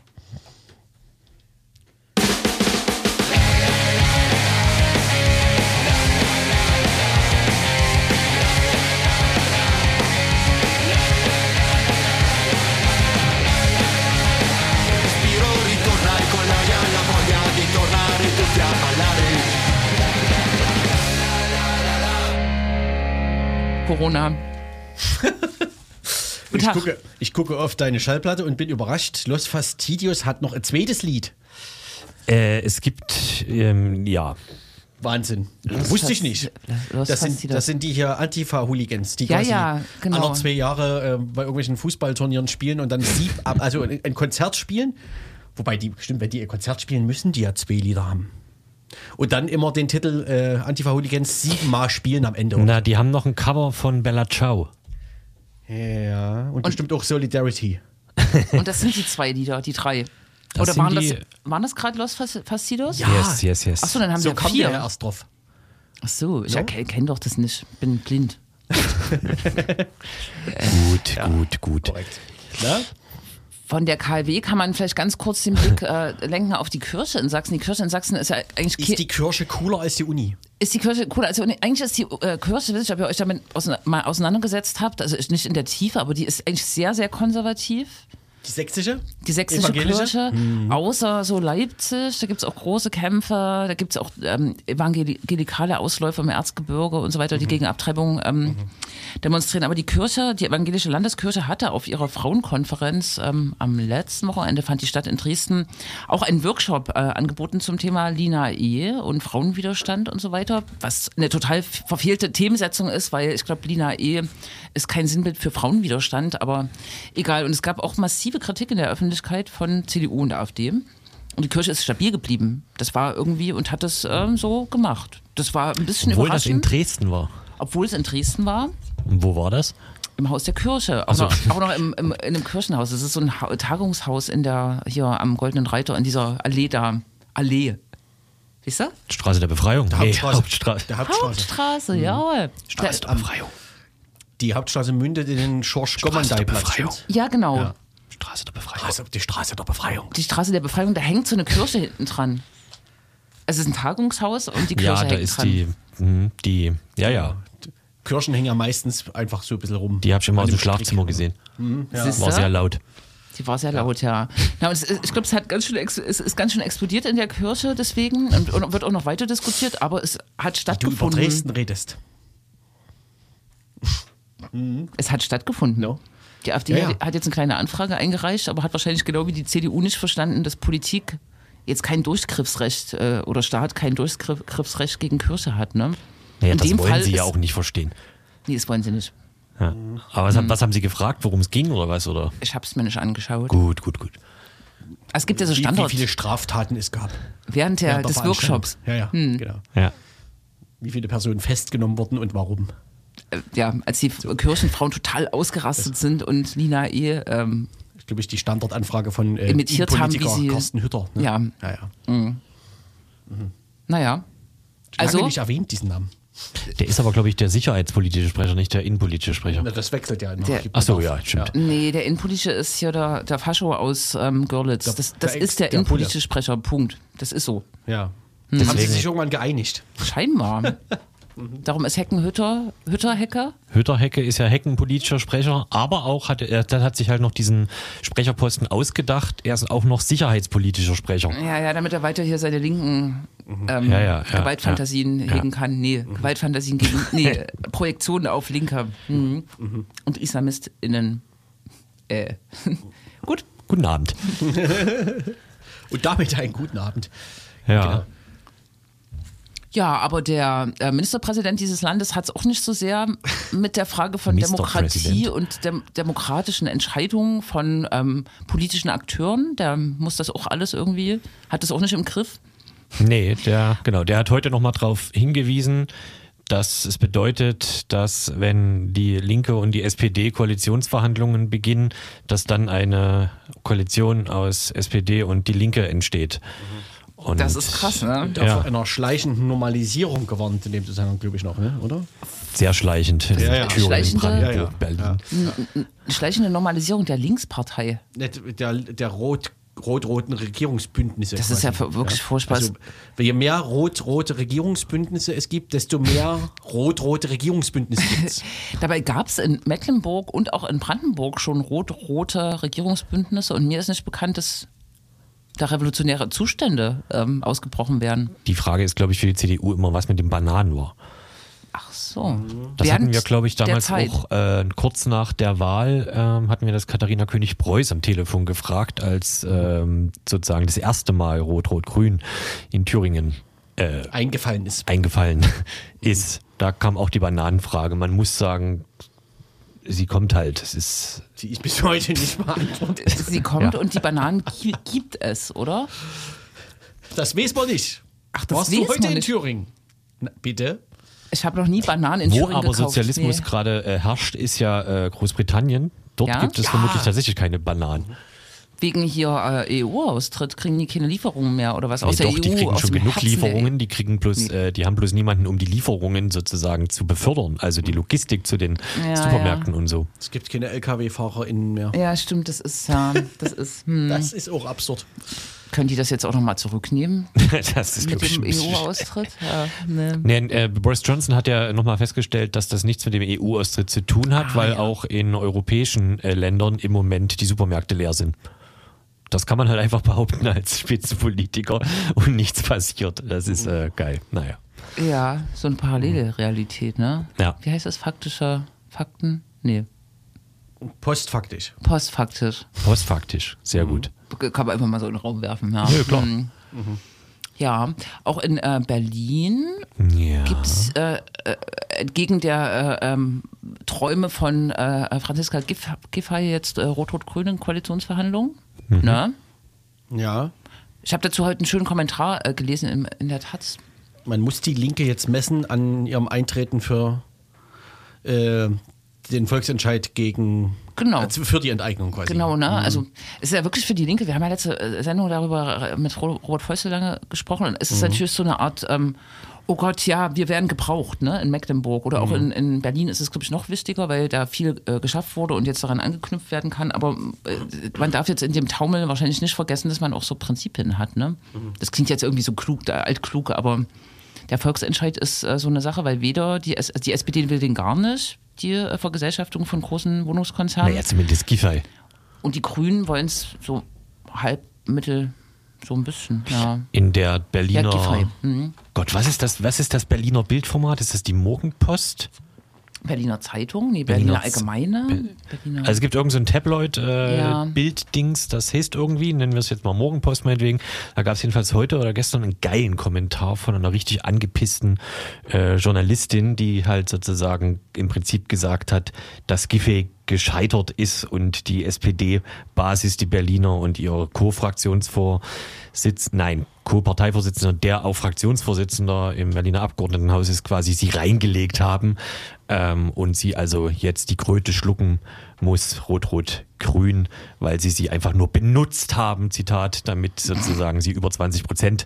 Corona. ich, gucke, ich gucke auf deine Schallplatte und bin überrascht. Los Fastidios hat noch ein zweites Lied. Äh, es gibt, ähm, ja. Wahnsinn. Los Wusste ich nicht. Das sind, das sind die hier Antifa-Hooligans, die ja, quasi ja, genau. alle zwei Jahre äh, bei irgendwelchen Fußballturnieren spielen und dann sieb, also ein Konzert spielen. Wobei die, stimmt, wenn die ihr Konzert spielen müssen, die ja zwei Lieder haben. Und dann immer den Titel äh, Antifa-Hooligans siebenmal spielen am Ende. Na, die haben noch ein Cover von Bella Ciao. Ja, und, und bestimmt auch Solidarity. Und das sind die zwei Lieder, die drei. Das Oder waren das, waren das gerade Los Fastidos? Ja, yes, yes, yes. Achso, dann haben so wir vier. ja erst drauf. Achso, ich no? kenne doch das nicht. Bin blind. gut, ja. gut, gut. Korrekt. Na? Von der KW kann man vielleicht ganz kurz den Blick äh, lenken auf die Kirche in Sachsen. Die Kirche in Sachsen ist ja eigentlich Ist die Kirche cooler als die Uni? Ist die Kirche cool. Also eigentlich ist die äh, Kirche, ihr, ob ihr euch damit ause mal auseinandergesetzt habt, also nicht in der Tiefe, aber die ist eigentlich sehr, sehr konservativ. Die sächsische? Die sächsische? Kirche, außer so Leipzig, da gibt es auch große Kämpfe, da gibt es auch ähm, evangelikale Ausläufer im Erzgebirge und so weiter, die gegen Abtreibung ähm, demonstrieren. Aber die Kirche, die evangelische Landeskirche hatte auf ihrer Frauenkonferenz ähm, am letzten Wochenende, fand die statt in Dresden, auch einen Workshop äh, angeboten zum Thema Lina Ehe und Frauenwiderstand und so weiter, was eine total verfehlte Themensetzung ist, weil ich glaube, Lina Ehe ist kein Sinnbild für Frauenwiderstand, aber egal. Und es gab auch massive Kritik in der Öffentlichkeit von CDU und AfD. Und die Kirche ist stabil geblieben. Das war irgendwie und hat es ähm, so gemacht. Das war ein bisschen Obwohl das in Dresden war. obwohl es in Dresden war. Und wo war das? Im Haus der Kirche, auch noch, auch noch im, im, in einem Kirchenhaus. Das ist so ein Ha- Tagungshaus in der, hier am Goldenen Reiter, in dieser Allee da. Allee. Siehst du? Straße der Befreiung? Der Nee, Hauptstraße. Hauptstraße. Der Hauptstraße. Hauptstraße, ja. Straße der Befreiung. Die Hauptstraße mündet in den Schorsch-Gommandei-Platz. Ja, genau. Ja. Straße der Befreiung. Also die Straße der Befreiung. Die Straße der Befreiung, da hängt so eine Kirche hinten dran. Es ist ein Tagungshaus und die Kirche Ja, da hängt ist dran. die, mhm, die, ja, ja, Kirchen hängen ja meistens einfach so ein bisschen rum. die habe ich immer aus dem. Schlafzimmer gesehen. Siehst War du? sehr laut. Die war sehr laut, ja. Na, und es, ist- ich glaube, es hat ganz schön, es ist ganz schön explodiert in der Kirche deswegen und, und wird auch noch weiter diskutiert, aber es hat Du über stattgefunden. Dresden redest. Es hat stattgefunden. No. Die AfD Ja, ja. Hat, jetzt eine kleine Anfrage eingereicht, aber hat wahrscheinlich genau wie die CDU nicht verstanden, dass Politik jetzt kein Durchgriffsrecht äh, oder Staat kein Durchgriffsrecht gegen Kirche hat. Ne? Naja, in das dem wollen Fall sie ja auch nicht verstehen. Nee, das wollen sie nicht. Ja. Aber was, haben- was haben sie gefragt, worum es ging oder was? Oder? Ich habe es mir nicht angeschaut. Gut, gut, gut. Es gibt ja so Wie, wie Standort viele Straftaten es gab. während der, der des Workshops. Ja, ja, genau. Ja. Wie viele Personen festgenommen wurden und warum. Äh, ja, als die Kirchenfrauen total ausgerastet sind und Lina E. Ähm, Ich glaube, ich die Standortanfrage von äh, Imitiert haben, wie sie- Carsten Hütter. Ne? Ja. ja, ja. naja. Also, Also, nicht erwähnt, diesen Namen. Der ist aber, glaube ich, der sicherheitspolitische Sprecher, nicht der innenpolitische Sprecher. Na, Das wechselt ja immer. Der- Ach so, ja, stimmt. nee, der innenpolitische ist hier der, der Fascho aus ähm, Görlitz. Der- das das der ist der innenpolitische Sprecher, Punkt. Das ist so. Ja. Haben sie sich irgendwann geeinigt? Scheinbar. Darum ist Hecken Hütter, Hütter Hecke. Hütterhecke ist ja heckenpolitischer Sprecher, aber auch hat er dann hat sich halt noch diesen Sprecherposten ausgedacht. Er ist auch noch sicherheitspolitischer Sprecher. Ja, ja, damit er weiter hier seine linken ähm, Ja, ja, ja, Gewaltfantasien ja. hegen kann. Nee, Gewaltfantasien gegen, nee, Projektionen auf Linker. Mhm. Und IslamistInnen. Äh. Gut. Guten Abend. Und damit einen guten Abend. Ja. Genau. Ja, aber der äh, Ministerpräsident dieses Landes hat es auch nicht so sehr mit der Frage von. Demokratie und dem, demokratischen Entscheidungen von ähm, politischen Akteuren. Der muss das auch alles irgendwie, hat das auch nicht im Griff. Nee, der, genau, der hat heute nochmal darauf hingewiesen, dass es bedeutet, dass wenn die Linke und die SPD Koalitionsverhandlungen beginnen, dass dann eine Koalition aus SPD und die Linke entsteht. Und Das ist krass, ne? Der Ja. einer schleichenden Normalisierung gewarnt in dem Zusammenhang, glaube ich, noch, ne? oder? Sehr schleichend. Ja, ja. Thüringen, Schleichende- Brandenburg, Ja, ja. Berlin. Eine schleichende Normalisierung der Linkspartei. Nicht Der, der rot rot-roten Regierungsbündnisse. Das ist ja quasi. wirklich furchtbar. Also, je mehr rot-rote Regierungsbündnisse es gibt, desto mehr rot-rote Regierungsbündnisse gibt es. Dabei gab es in Mecklenburg und auch in Brandenburg schon rot-rote Regierungsbündnisse und mir ist nicht bekannt, dass da revolutionäre Zustände ähm, ausgebrochen werden. Die Frage ist, glaube ich, für die CDU immer, was mit den Bananen war. Ach so. Das Während hatten wir, glaube ich, damals auch äh, kurz nach der Wahl, ähm, hatten wir das Katharina König-Preuß am Telefon gefragt, als ähm, sozusagen das erste Mal Rot-Rot-Grün in Thüringen äh, Eingefallen ist. eingefallen ist. Da kam auch die Bananenfrage. Man muss sagen, sie kommt halt. Es ist Die ist bis heute nicht beantwortet. Sie kommt Ja. und die Bananen gi- gibt es, oder? Das weiß man nicht. Ach, das Warst du heute man in nicht. Thüringen? Na, bitte? Ich habe noch nie Bananen in Wo Thüringen aber gekauft. Sozialismus Nee. gerade äh, herrscht, ist ja äh, Großbritannien. Dort Ja? gibt es Ja. vermutlich tatsächlich keine Bananen. Wegen hier äh, EU-Austritt kriegen die keine Lieferungen mehr oder was? Aus Nee, der doch, EU, die kriegen aus schon genug Herzen der E Lieferungen, die kriegen bloß, äh, die haben bloß niemanden, um die Lieferungen sozusagen zu befördern, also die Logistik zu den Ja, Supermärkten und so. Es gibt keine LKW-FahrerInnen mehr. Ja, stimmt, das ist ja, das ist, hm. Das ist auch absurd. können die das jetzt auch nochmal zurücknehmen das ist, mit dem EU-Austritt? Ja, ne. Nee, äh, Boris Johnson hat ja nochmal festgestellt, dass das nichts mit dem EU-Austritt zu tun hat, Ah, weil ja. auch in europäischen äh, Ländern im Moment die Supermärkte leer sind. Das kann man halt einfach behaupten als Spitzenpolitiker und nichts passiert. Das ist äh, geil. Naja. ja, so eine parallele Realität, ne? Ja. Wie heißt das? Faktische Fakten? Nee, Postfaktisch. postfaktisch. Postfaktisch. Sehr gut. Kann man einfach mal so in den Raum werfen, ja. Ja, klar. Hm. Ja, auch in äh, Berlin Ja. gibt es äh, äh, entgegen der äh, ähm, Träume von äh, Franziska Giff Giffey jetzt äh, Rot-Rot-Grün in Koalitionsverhandlungen. Mhm. Ne? Ja. Ich habe dazu heute einen schönen Kommentar äh, gelesen in, in der Taz. Man muss die Linke jetzt messen an ihrem Eintreten für äh, den Volksentscheid gegen. Genau. Also für die Enteignung quasi. Genau, ne? Also es ist ja wirklich für die Linke. Wir haben ja letzte äh, Sendung darüber äh, mit Ro- Robert Feustel lange gesprochen. Und es ist natürlich so eine Art, ähm, oh Gott, ja, wir werden gebraucht, ne? In Mecklenburg oder auch in, in Berlin ist es, glaube ich, noch wichtiger, weil da viel äh, geschafft wurde und jetzt daran angeknüpft werden kann. Aber äh, man darf jetzt in dem Taumel wahrscheinlich nicht vergessen, dass man auch so Prinzipien hat, ne? Das klingt jetzt irgendwie so klug, altklug, aber der Volksentscheid ist äh, so eine Sache, weil weder die, S die SPD will den gar nicht, die äh, Vergesellschaftung von großen Wohnungskonzernen. Naja, zumindest Giffey. Und die Grünen wollen es so halb, mittel, so ein bisschen, ja. In der Ja, Berliner. Giffey. Mhm. Gott, was ist das? Was ist das Berliner Bildformat? Ist das die Morgenpost? Berliner Zeitung, nee, Berliner, Berliner Allgemeine. Berliner, Also es gibt irgend so ein Ja. Tabloid-Bild-Dings, das heißt irgendwie, nennen wir es jetzt mal Morgenpost meinetwegen. Da gab es jedenfalls heute oder gestern einen geilen Kommentar von einer richtig angepissten äh, Journalistin, die halt sozusagen im Prinzip gesagt hat, dass Giffey gescheitert ist und die SPD-Basis, die Berliner und ihr Co-Fraktionsvorsitz, nein, Co-Parteivorsitzender, der auch Fraktionsvorsitzender im Berliner Abgeordnetenhaus ist, quasi sie reingelegt haben ähm, und sie also jetzt die Kröte schlucken muss, rot-rot-grün, weil sie sie einfach nur benutzt haben, Zitat, damit sozusagen sie über 20 Prozent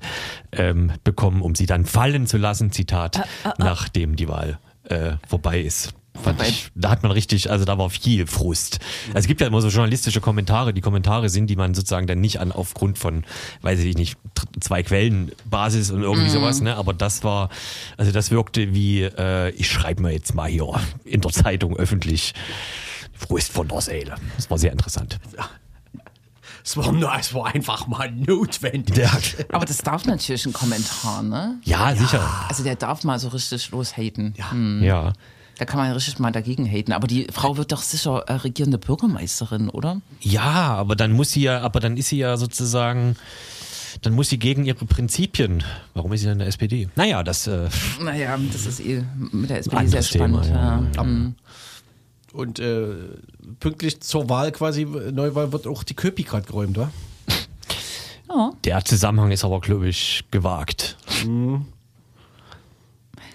ähm, bekommen, um sie dann fallen zu lassen, Zitat, nachdem die Wahl äh, vorbei ist. Fand ich, da hat man richtig, also da war viel Frust. Also es gibt ja immer so journalistische Kommentare. Die Kommentare sind, die man sozusagen dann nicht an aufgrund von, weiß ich nicht, zwei Quellen Basis und irgendwie sowas, ne? Aber das war, also das wirkte wie, äh, ich schreibe mir jetzt mal hier in der Zeitung öffentlich Frust von der Seele. Das war sehr interessant. Es war, nur, es war einfach mal notwendig. Ja, aber das darf natürlich ein Kommentar, ne? ja sicher. Also der darf mal so richtig loshaten. Ja. Ja. Da kann man richtig mal dagegen haten. Aber die Frau wird doch sicher äh, regierende Bürgermeisterin, oder? Ja, aber dann muss sie ja, aber dann ist sie ja sozusagen, dann muss sie gegen ihre Prinzipien. Warum ist sie dann in der SPD? Naja, das, äh, Naja, das ist eh mit der SPD sehr spannend. Thema, ja. ja. Mhm. Und äh, pünktlich zur Wahl quasi, Neuwahl, wird auch die Köpi gerade geräumt, wa? der Zusammenhang ist aber, glaube ich, gewagt.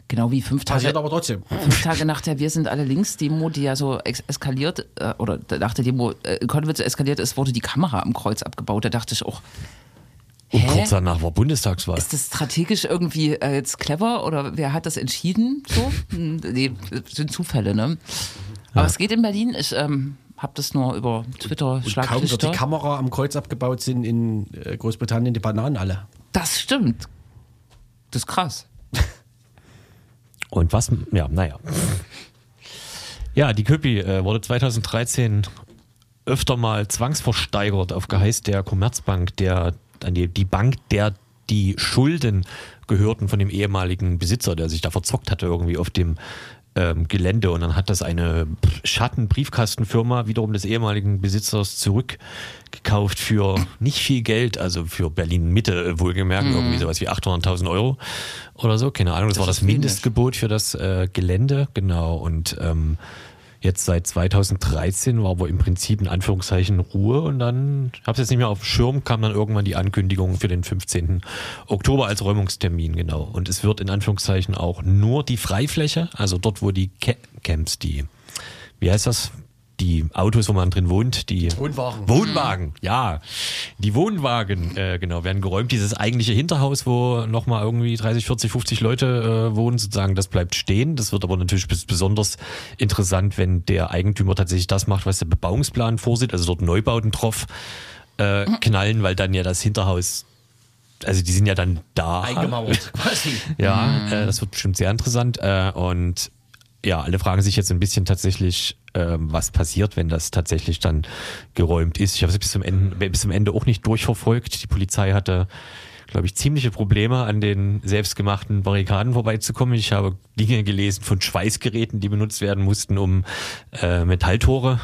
Genau wie fünf Passiert Tage, aber trotzdem. fünf Tage nach der Wir sind alle links Demo, die ja so eskaliert, äh, oder nach der Demo äh, in Kollwitz eskaliert ist, wurde die Kamera am Kreuz abgebaut. Da dachte ich auch, Und Hä? kurz danach war Bundestagswahl. ist das strategisch irgendwie äh, jetzt clever oder wer hat das entschieden? So? Hm, nee, das sind Zufälle, ne? Aber es geht in Berlin. Ich ähm, habe das nur über Twitter Und kaum wird die. Kamera am Kreuz abgebaut, sind in äh, Großbritannien die Bananen alle. Das stimmt. Das ist krass. Und was, ja, naja. Ja, die Köpi äh, wurde 2013 öfter mal zwangsversteigert auf Geheiß der Commerzbank, der, an die, Bank, der die Schulden gehörten von dem ehemaligen Besitzer, der sich da verzockt hatte irgendwie auf dem ähm, Gelände. Und dann hat das eine Schattenbriefkastenfirma wiederum des ehemaligen Besitzers zurückgekauft für nicht viel Geld, also für Berlin Mitte äh, wohlgemerkt, irgendwie sowas wie 800.000 Euro oder so, keine Ahnung. Das, war das ist wenig. Mindestgebot für das äh, Gelände, genau. Und ähm, jetzt seit 2013 war aber im Prinzip in Anführungszeichen Ruhe und dann, ich habe es jetzt nicht mehr auf dem Schirm, kam dann irgendwann die Ankündigung für den 15. Oktober als Räumungstermin, genau. Und es wird in Anführungszeichen auch nur die Freifläche, also dort, wo die Ca- Camps, die, wie heißt das? Die Autos, wo man drin wohnt, die Wohnwagen. Wohnwagen, ja. Die Wohnwagen, äh, genau, werden geräumt. Dieses eigentliche Hinterhaus, wo nochmal irgendwie 30, 40, 50 Leute äh, wohnen, sozusagen, das bleibt stehen. Das wird aber natürlich besonders interessant, wenn der Eigentümer tatsächlich das macht, was der Bebauungsplan vorsieht, also dort Neubauten drauf äh, knallen, weil dann ja das Hinterhaus, also die sind ja dann da. Eingemauert, quasi. Ja, äh, das wird bestimmt sehr interessant. Äh, und ja, alle fragen sich jetzt ein bisschen tatsächlich, ähm, was passiert, wenn das tatsächlich dann geräumt ist. Ich habe es bis zum Ende, bis zum Ende auch nicht durchverfolgt. Die Polizei hatte, glaube ich, ziemliche Probleme, an den selbstgemachten Barrikaden vorbeizukommen. Ich habe Dinge gelesen von Schweißgeräten, die benutzt werden mussten, um äh, Metalltore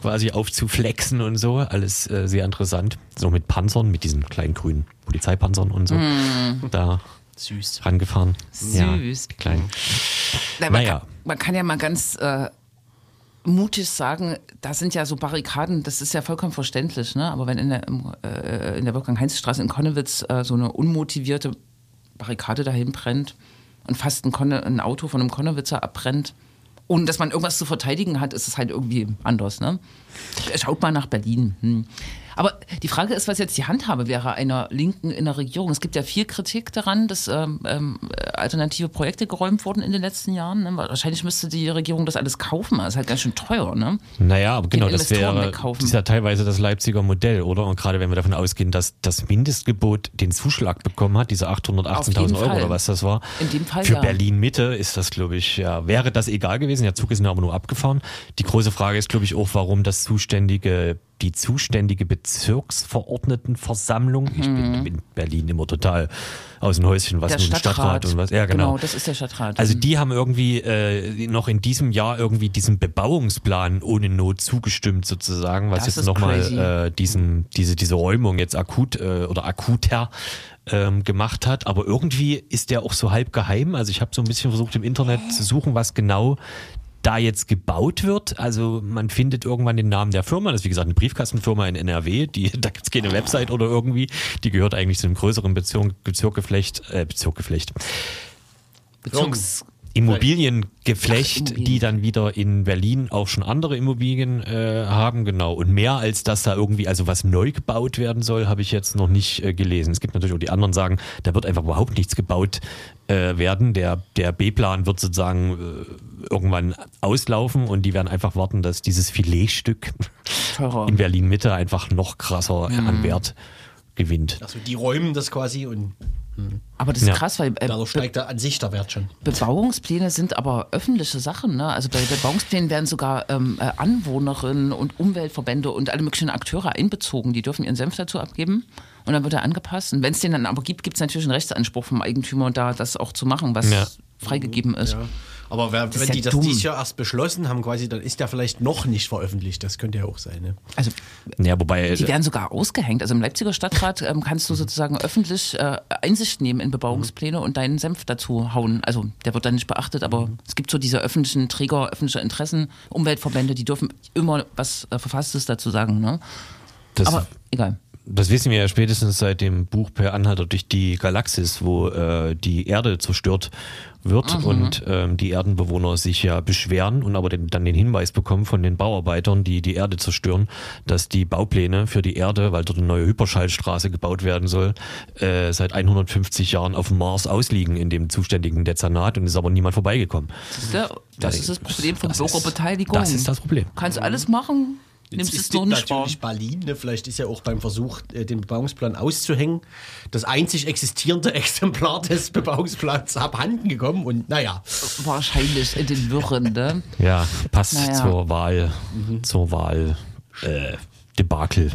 quasi aufzuflexen und so. Alles äh, sehr interessant. So mit Panzern, mit diesen kleinen grünen Polizeipanzern und so. Da Süß. rangefahren. Ja, Süß. die kleinen. Na, man, Naja. kann, man kann ja mal ganz äh, mutig sagen, da sind ja so Barrikaden, das ist ja vollkommen verständlich, ne? aber wenn in der, äh, in der Wolfgang-Heinz-Straße in Konnewitz äh, so eine unmotivierte Barrikade dahin brennt und fast ein, ein Auto von einem Konnewitzer abbrennt, ohne dass man irgendwas zu verteidigen hat, ist es halt irgendwie anders. Ne? Schaut mal nach Berlin. Hm. Aber die Frage ist, was jetzt die Handhabe wäre einer Linken in der Regierung. Es gibt ja viel Kritik daran, dass ähm, ähm, alternative Projekte geräumt wurden in den letzten Jahren. Ne? Wahrscheinlich müsste die Regierung das alles kaufen. Das ist halt ganz schön teuer. Ne? Naja, aber genau, das wäre wegkaufen. das ist ja teilweise das Leipziger Modell, oder? Und gerade wenn wir davon ausgehen, dass das Mindestgebot den Zuschlag bekommen hat, diese Auf 818.000 jeden Euro oder was das war. In dem Fall Für ja. Berlin Mitte ist das, glaube ich, ja, wäre das egal gewesen. Der Zug ist aber nur abgefahren. Die große Frage ist, glaube ich, auch, warum das zuständige die zuständige Bezirksverordnetenversammlung, ich bin in Berlin immer total aus dem Häuschen, was Mhm. Der nun Stadtrat. Stadtrat und was, ja genau. das ist der Stadtrat. Also die haben irgendwie äh, noch in diesem Jahr irgendwie diesem Bebauungsplan ohne Not zugestimmt sozusagen, was Das jetzt nochmal äh, diesen, diese, diese Räumung jetzt akut äh, oder akuter ähm, gemacht hat. Aber irgendwie ist der auch so halb geheim. Also ich habe so ein bisschen versucht im Internet zu suchen, was genau da jetzt gebaut wird. Also man findet irgendwann den Namen der Firma. Das ist wie gesagt eine Briefkastenfirma in NRW. Die, da gibt es keine Website oder irgendwie. Die gehört eigentlich zu einem größeren Bezirk, Bezirkgeflecht, äh, Bezirkgeflecht. Bezirks Immobiliengeflecht, Immobilien. die dann wieder in Berlin auch schon andere Immobilien äh, haben, genau. Und mehr als dass da irgendwie also was neu gebaut werden soll, habe ich jetzt noch nicht äh, gelesen. Es gibt natürlich auch die anderen sagen, da wird einfach überhaupt nichts gebaut äh, werden. Der, der B-Plan wird sozusagen äh, irgendwann auslaufen und die werden einfach warten, dass dieses Filetstück teurer. in Berlin Mitte einfach noch krasser Mhm. an Wert gewinnt. Also die räumen das quasi und Aber das ist Ja. krass, weil äh, dadurch steigt da an sich der Wert schon. Bebauungspläne sind aber öffentliche Sachen. Ne? Also bei Bebauungsplänen werden sogar ähm, äh, Anwohnerinnen und Umweltverbände und alle möglichen Akteure einbezogen. Die dürfen ihren Senf dazu abgeben und dann wird er angepasst. Und wenn es den dann aber gibt, gibt es natürlich einen Rechtsanspruch vom Eigentümer, da das auch zu machen, was Ja. Freigegeben ist. Ja. Aber wer, ist wenn ja die das dumm. dieses Jahr erst beschlossen haben, quasi, dann ist der vielleicht noch nicht veröffentlicht. Das könnte ja auch sein. Ne? Also Ja, wobei die werden sogar ausgehängt. Also im Leipziger Stadtrat ähm, kannst du sozusagen öffentlich äh, Einsicht nehmen in Bebauungspläne und deinen Senf dazu hauen. Also der wird dann nicht beachtet, aber es gibt so diese öffentlichen Träger, öffentliche Interessen, Umweltverbände, die dürfen immer was äh, Verfasstes dazu sagen. Ne? das Aber egal. Das wissen wir ja spätestens seit dem Buch Per Anhalter durch die Galaxis, wo äh, die Erde zerstört wird und ähm, die Erdenbewohner sich ja beschweren und aber den, dann den Hinweis bekommen von den Bauarbeitern, die die Erde zerstören, dass die Baupläne für die Erde, weil dort eine neue Hyperschallstraße gebaut werden soll, äh, seit 150 Jahren auf Mars ausliegen in dem zuständigen Dezernat und ist aber niemand vorbeigekommen. Das ist, der, das ist das Problem von Das ist- Bürgerbeteiligung. Das ist das Problem. Kannst alles machen, nimmst es ist nur nicht wahr. natürlich Berlin, ne? vielleicht ist ja auch beim Versuch, äh, den Bebauungsplan auszuhängen, das einzig existierende Exemplar des Bebauungsplans abhanden gekommen und naja, Wahrscheinlich in den Wirren. Ne? Ja, passt Naja. zur Wahl, zur Wahl äh, Debakel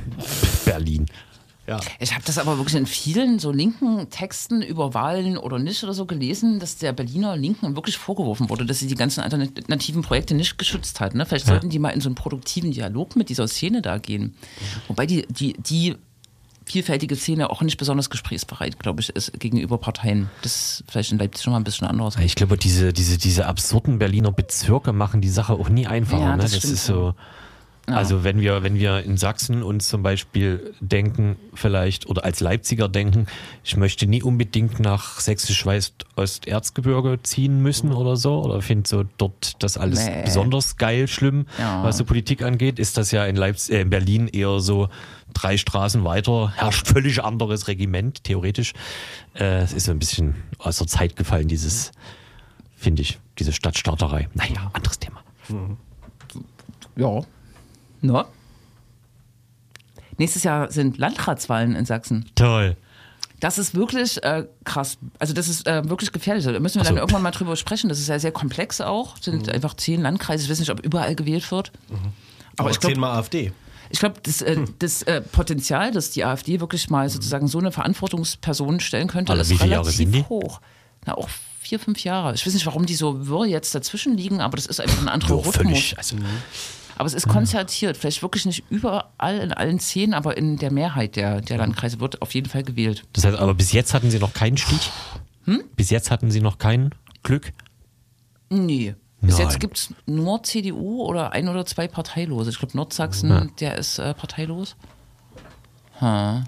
Berlin. Ja. Ich habe das aber wirklich in vielen so linken Texten über Wahlen oder nicht oder so gelesen, dass der Berliner Linken wirklich vorgeworfen wurde, dass sie die ganzen alternativen Projekte nicht geschützt hat. Ne? Vielleicht sollten die mal in so einen produktiven Dialog mit dieser Szene da gehen. Wobei die, die, die vielfältige Szene auch nicht besonders gesprächsbereit, glaube ich, ist gegenüber Parteien. Das ist vielleicht in Leipzig schon mal ein bisschen anders. Ich glaube, diese, diese, diese absurden Berliner Bezirke machen die Sache auch nie einfacher. Ja, ne? das das stimmt, ist so. Also wenn wir, wenn wir in Sachsen uns zum Beispiel denken, vielleicht, oder als Leipziger denken, ich möchte nie unbedingt nach Sächsisch-Weiß-Osterzgebirge ziehen müssen oder so, oder finde so dort das alles Nee. besonders geil schlimm, Ja. was so Politik angeht, ist das ja in, Leipzig, äh, in Berlin eher so drei Straßen weiter, herrscht völlig anderes Regiment, theoretisch. Äh, es ist so ein bisschen aus der Zeit gefallen, dieses, finde ich, diese Stadtstarterei. Naja, anderes Thema. Ja. Na? Nächstes Jahr sind Landratswahlen in Sachsen. Toll. Das ist wirklich äh, krass. Also das ist äh, wirklich gefährlich. Da müssen wir so. dann irgendwann mal drüber sprechen. Das ist ja sehr komplex auch. Mhm. sind einfach zehn Landkreise. Ich weiß nicht, ob überall gewählt wird. Aber ich ich zehnmal AfD. Ich glaube, das, äh, das äh, Potenzial, dass die AfD wirklich mal sozusagen so eine Verantwortungsperson stellen könnte, Alle ist relativ hoch. Na, auch vier, fünf Jahre. Ich weiß nicht, warum die so wirr jetzt dazwischen liegen, aber das ist einfach ein anderer Rhythmus. völlig. Also, Aber es ist konzertiert. Vielleicht wirklich nicht überall in allen zehn, aber in der Mehrheit der, der Landkreise wird auf jeden Fall gewählt. Das heißt, aber bis jetzt hatten sie noch keinen Stich? Hm? Bis jetzt hatten sie noch kein Glück? Nee. Bis Nein. jetzt gibt es nur CDU oder ein oder zwei Parteilose. Ich glaube, Nordsachsen, Ja. der ist äh, parteilos. Hm.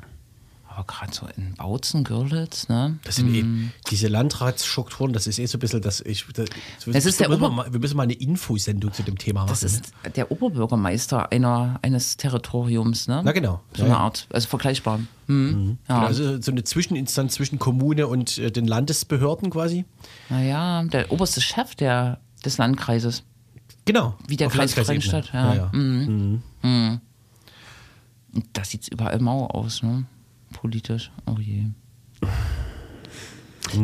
Aber gerade so in Bautzen, Görlitz, ne? Das sind eh, diese Landratsstrukturen, das ist eh so ein bisschen, das ich. Das, Es ist der wir, müssen Ober- mal, wir müssen mal eine Infosendung zu dem Thema machen. Das ist der Oberbürgermeister einer, eines Territoriums, ne? Na genau. So Ja, eine ja. Art, also vergleichbar. Hm. Genau, Ja. also so eine Zwischeninstanz zwischen Kommune und äh, den Landesbehörden quasi. Naja, der oberste Chef der, des Landkreises. Genau. Wie der Kreis Landkreisebene. Freudenstadt, ja. ja. Und da sieht es überall mau aus, ne? Politisch. Oh je.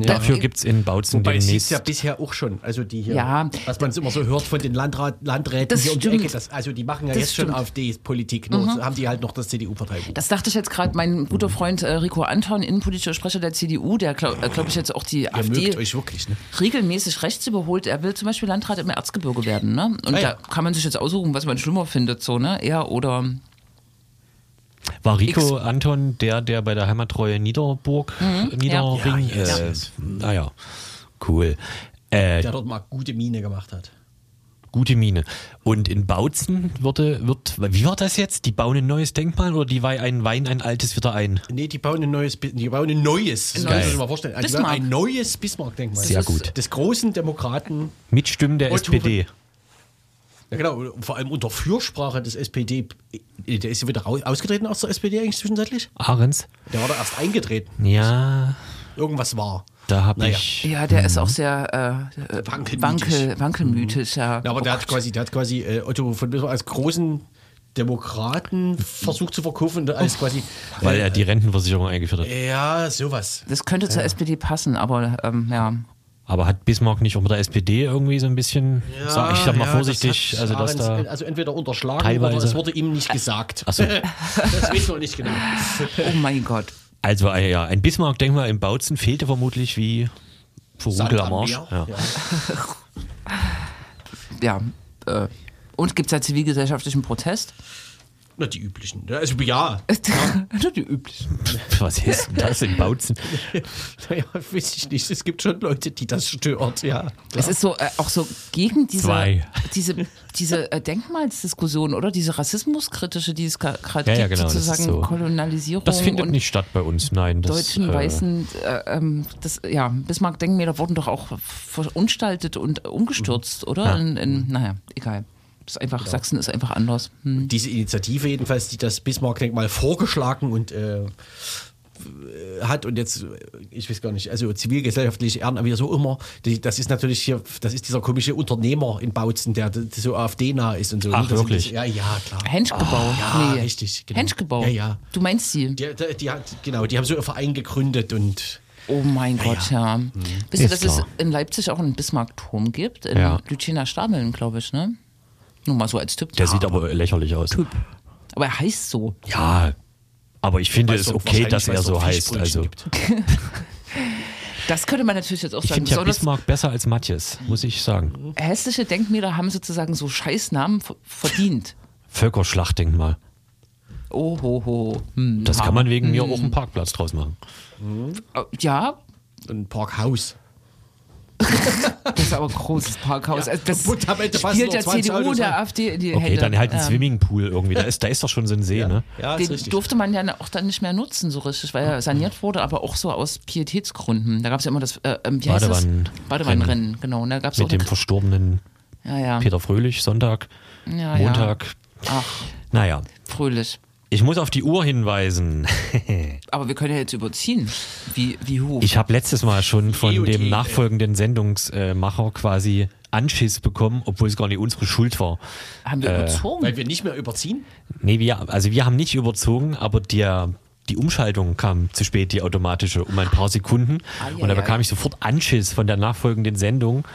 Dafür gibt es in Bautzen Wobei es demnächst. ja bisher auch schon, also die hier, Ja. was man immer so hört von den Landrat, Landräten Das hier um die stimmt. Ecke, das, also die machen ja Das jetzt schon stimmt. Mhm. AfD-Politik, nur so haben die halt noch das CDU-Parteibuch. Das dachte ich jetzt gerade, mein guter Freund äh, Rico Anton, innenpolitischer Sprecher der CDU, der glaube äh, glaub ich jetzt auch die Ihr AfD mögt euch wirklich, ne? regelmäßig rechts überholt. Er will zum Beispiel Landrat im Erzgebirge werden. Ne? Und Ah, ja. da kann man sich jetzt aussuchen, was man schlimmer findet. So, ne? Er oder War Rico X. Anton der, der bei der Heimattreue Niederburg, Niederring? Ja, yes, äh. Naja, cool. Äh, Der dort mal gute Miene gemacht hat. gute Mine. Und in Bautzen würde, wird, wie war das jetzt? Die bauen ein neues Denkmal oder die weihen ein Wein ein altes wieder ein? Nee, die bauen ein neues, die bauen ein neues, das Ein sich mal vorstellen. Also bauen Bismarck. ein neues Bismarck-Denkmal. Sehr gut. Des großen Demokraten, Mit Stimmen der Otto SPD. Ja genau, und vor allem unter Fürsprache des SPD, der ist ja wieder ausgetreten aus der SPD eigentlich zwischenzeitlich. Ahrens? Der war da erst eingetreten. Ja, Irgendwas war. da habe Naja. ich. ja, der ist auch sehr äh, äh, Wankelmütig. wankel, wankelmütig. Ja. Ja, aber Oh der hat Gott. quasi, der hat quasi äh, Otto von Bismarck als großen Demokraten versucht zu verkaufen, als quasi. Weil er die Rentenversicherung eingeführt hat. Ja, sowas. Das könnte zur SPD passen, aber ähm, ja. Aber hat Bismarck nicht auch mit der SPD irgendwie so ein bisschen, sag, ich sag mal ja, vorsichtig, das hat also dass da. Also entweder unterschlagen teilweise- oder es wurde ihm nicht gesagt. Ach so. das weiß man nicht genau. Oh mein Gott. Also äh, ja, ein Bismarck-Denkmal im Bautzen fehlte vermutlich wie am Arsch. Meer. Ja. Ja. Äh, und gibt es da zivilgesellschaftlichen Protest? Na, die üblichen. ne? Also ja. Nur die üblichen. Was ist denn das in Bautzen? Naja, weiß ich nicht. Es gibt schon Leute, die das stört, ja. Es ist so äh, auch so gegen diese, Zwei. diese, diese äh, Denkmalsdiskussion, oder? Diese rassismuskritische, die es gerade Ja, ja, gibt, genau, das sozusagen so. Kolonialisierung Das findet und nicht statt bei uns, nein. Das, deutschen äh, weißen, äh, ähm, das, ja, Bismarck-Denkmäler wurden doch auch verunstaltet und umgestürzt, oder? Ja. In, in, naja, egal. Das ist einfach, Sachsen ist einfach anders. Hm. Diese Initiative jedenfalls, die das Bismarck-Denkmal vorgeschlagen und äh, hat und jetzt, äh, ich weiß gar nicht, also zivilgesellschaftliche Ehrenamt, wie so immer, die, das ist natürlich hier, das ist dieser komische Unternehmer in Bautzen, der, der so AfD-nah ist und so. Ach, Das sind wirklich? Das, ja, ja, klar. Henschgebau. ja, nee. richtig, genau. Henschgebau. Ja, ja. Du meinst sie? Die, die, die, hat, genau, die haben so einen Verein gegründet und Oh mein Gott, ja. Wisst ihr, dass es klar. in Leipzig auch einen Bismarck-Turm gibt? In Ja. Lütjener Stabeln, glaube ich, ne? Nur mal so als Tipp. Der sieht aber lächerlich aus. Aber er heißt so. Ja, aber ich finde es okay, dass er so heißt. Also. Das könnte man natürlich jetzt auch ich sagen. finde ja Bismarck besser als Matthias, muss ich sagen. hässliche Denkmäler haben sozusagen so Scheißnamen verdient. Völkerschlachtdenkmal. Oh, ho, ho. Hm, Das kann man wegen mir auch einen Parkplatz draus machen. Äh, Ja, Ein Parkhaus. Das ist aber ein großes Parkhaus. Also das spielt der 20 CDU Autos der. AfD die Okay, Hände. dann halt ein Ähm, Swimmingpool irgendwie. Da ist, da ist doch schon so ein See, ne? Ja, Den richtig. durfte man ja auch dann nicht mehr nutzen, so richtig, weil er saniert wurde, aber auch so aus Pietätsgründen. Da gab es ja immer das, äh, ähm, wie heißt das? Badewannen- Badewannenrennen, genau. Und da gab es auch Mit dem verstorbenen ja, ja. Peter Fröhlich, Sonntag, ja, Montag. Ja. Ach, Naja, fröhlich. Ich muss auf die Uhr hinweisen. Aber wir können ja jetzt überziehen. Wie, wie hoch? Ich habe letztes Mal schon von dem ey. nachfolgenden Sendungsmacher quasi Anschiss bekommen, obwohl es gar nicht unsere Schuld war. Haben wir überzogen? Weil wir nicht mehr überziehen? Nee, wir, also wir haben nicht überzogen, aber der, die Umschaltung kam zu spät, die automatische, um ein paar Sekunden. Ai, und da bekam ai. ich sofort Anschiss von der nachfolgenden Sendung.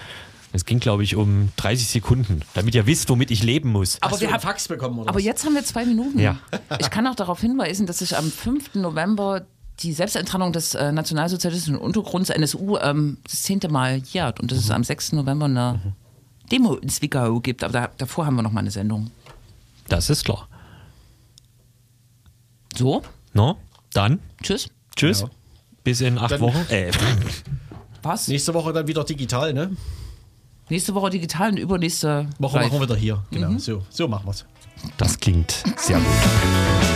Es ging, glaube ich, um 30 Sekunden, damit ihr wisst, womit ich leben muss. Aber Hast wir haben- Fax bekommen oder Aber was? jetzt haben wir zwei Minuten. Ja. Ich kann auch darauf hinweisen, dass sich am 5. November die Selbstenttrennung des äh, nationalsozialistischen Untergrunds NSU ähm, das zehnte Mal jährt und dass es am 6. November eine Demo in Zwickau gibt. Aber da, davor haben wir noch mal eine Sendung. Das ist klar. So, No? Dann, tschüss. tschüss. Ja. Bis in acht Dann- Wochen. Äh, Was? Nächste Woche dann wieder digital, ne? Nächste Woche digital und übernächste Woche live. machen wir wieder hier. Genau, so, so machen wir's. das klingt sehr gut.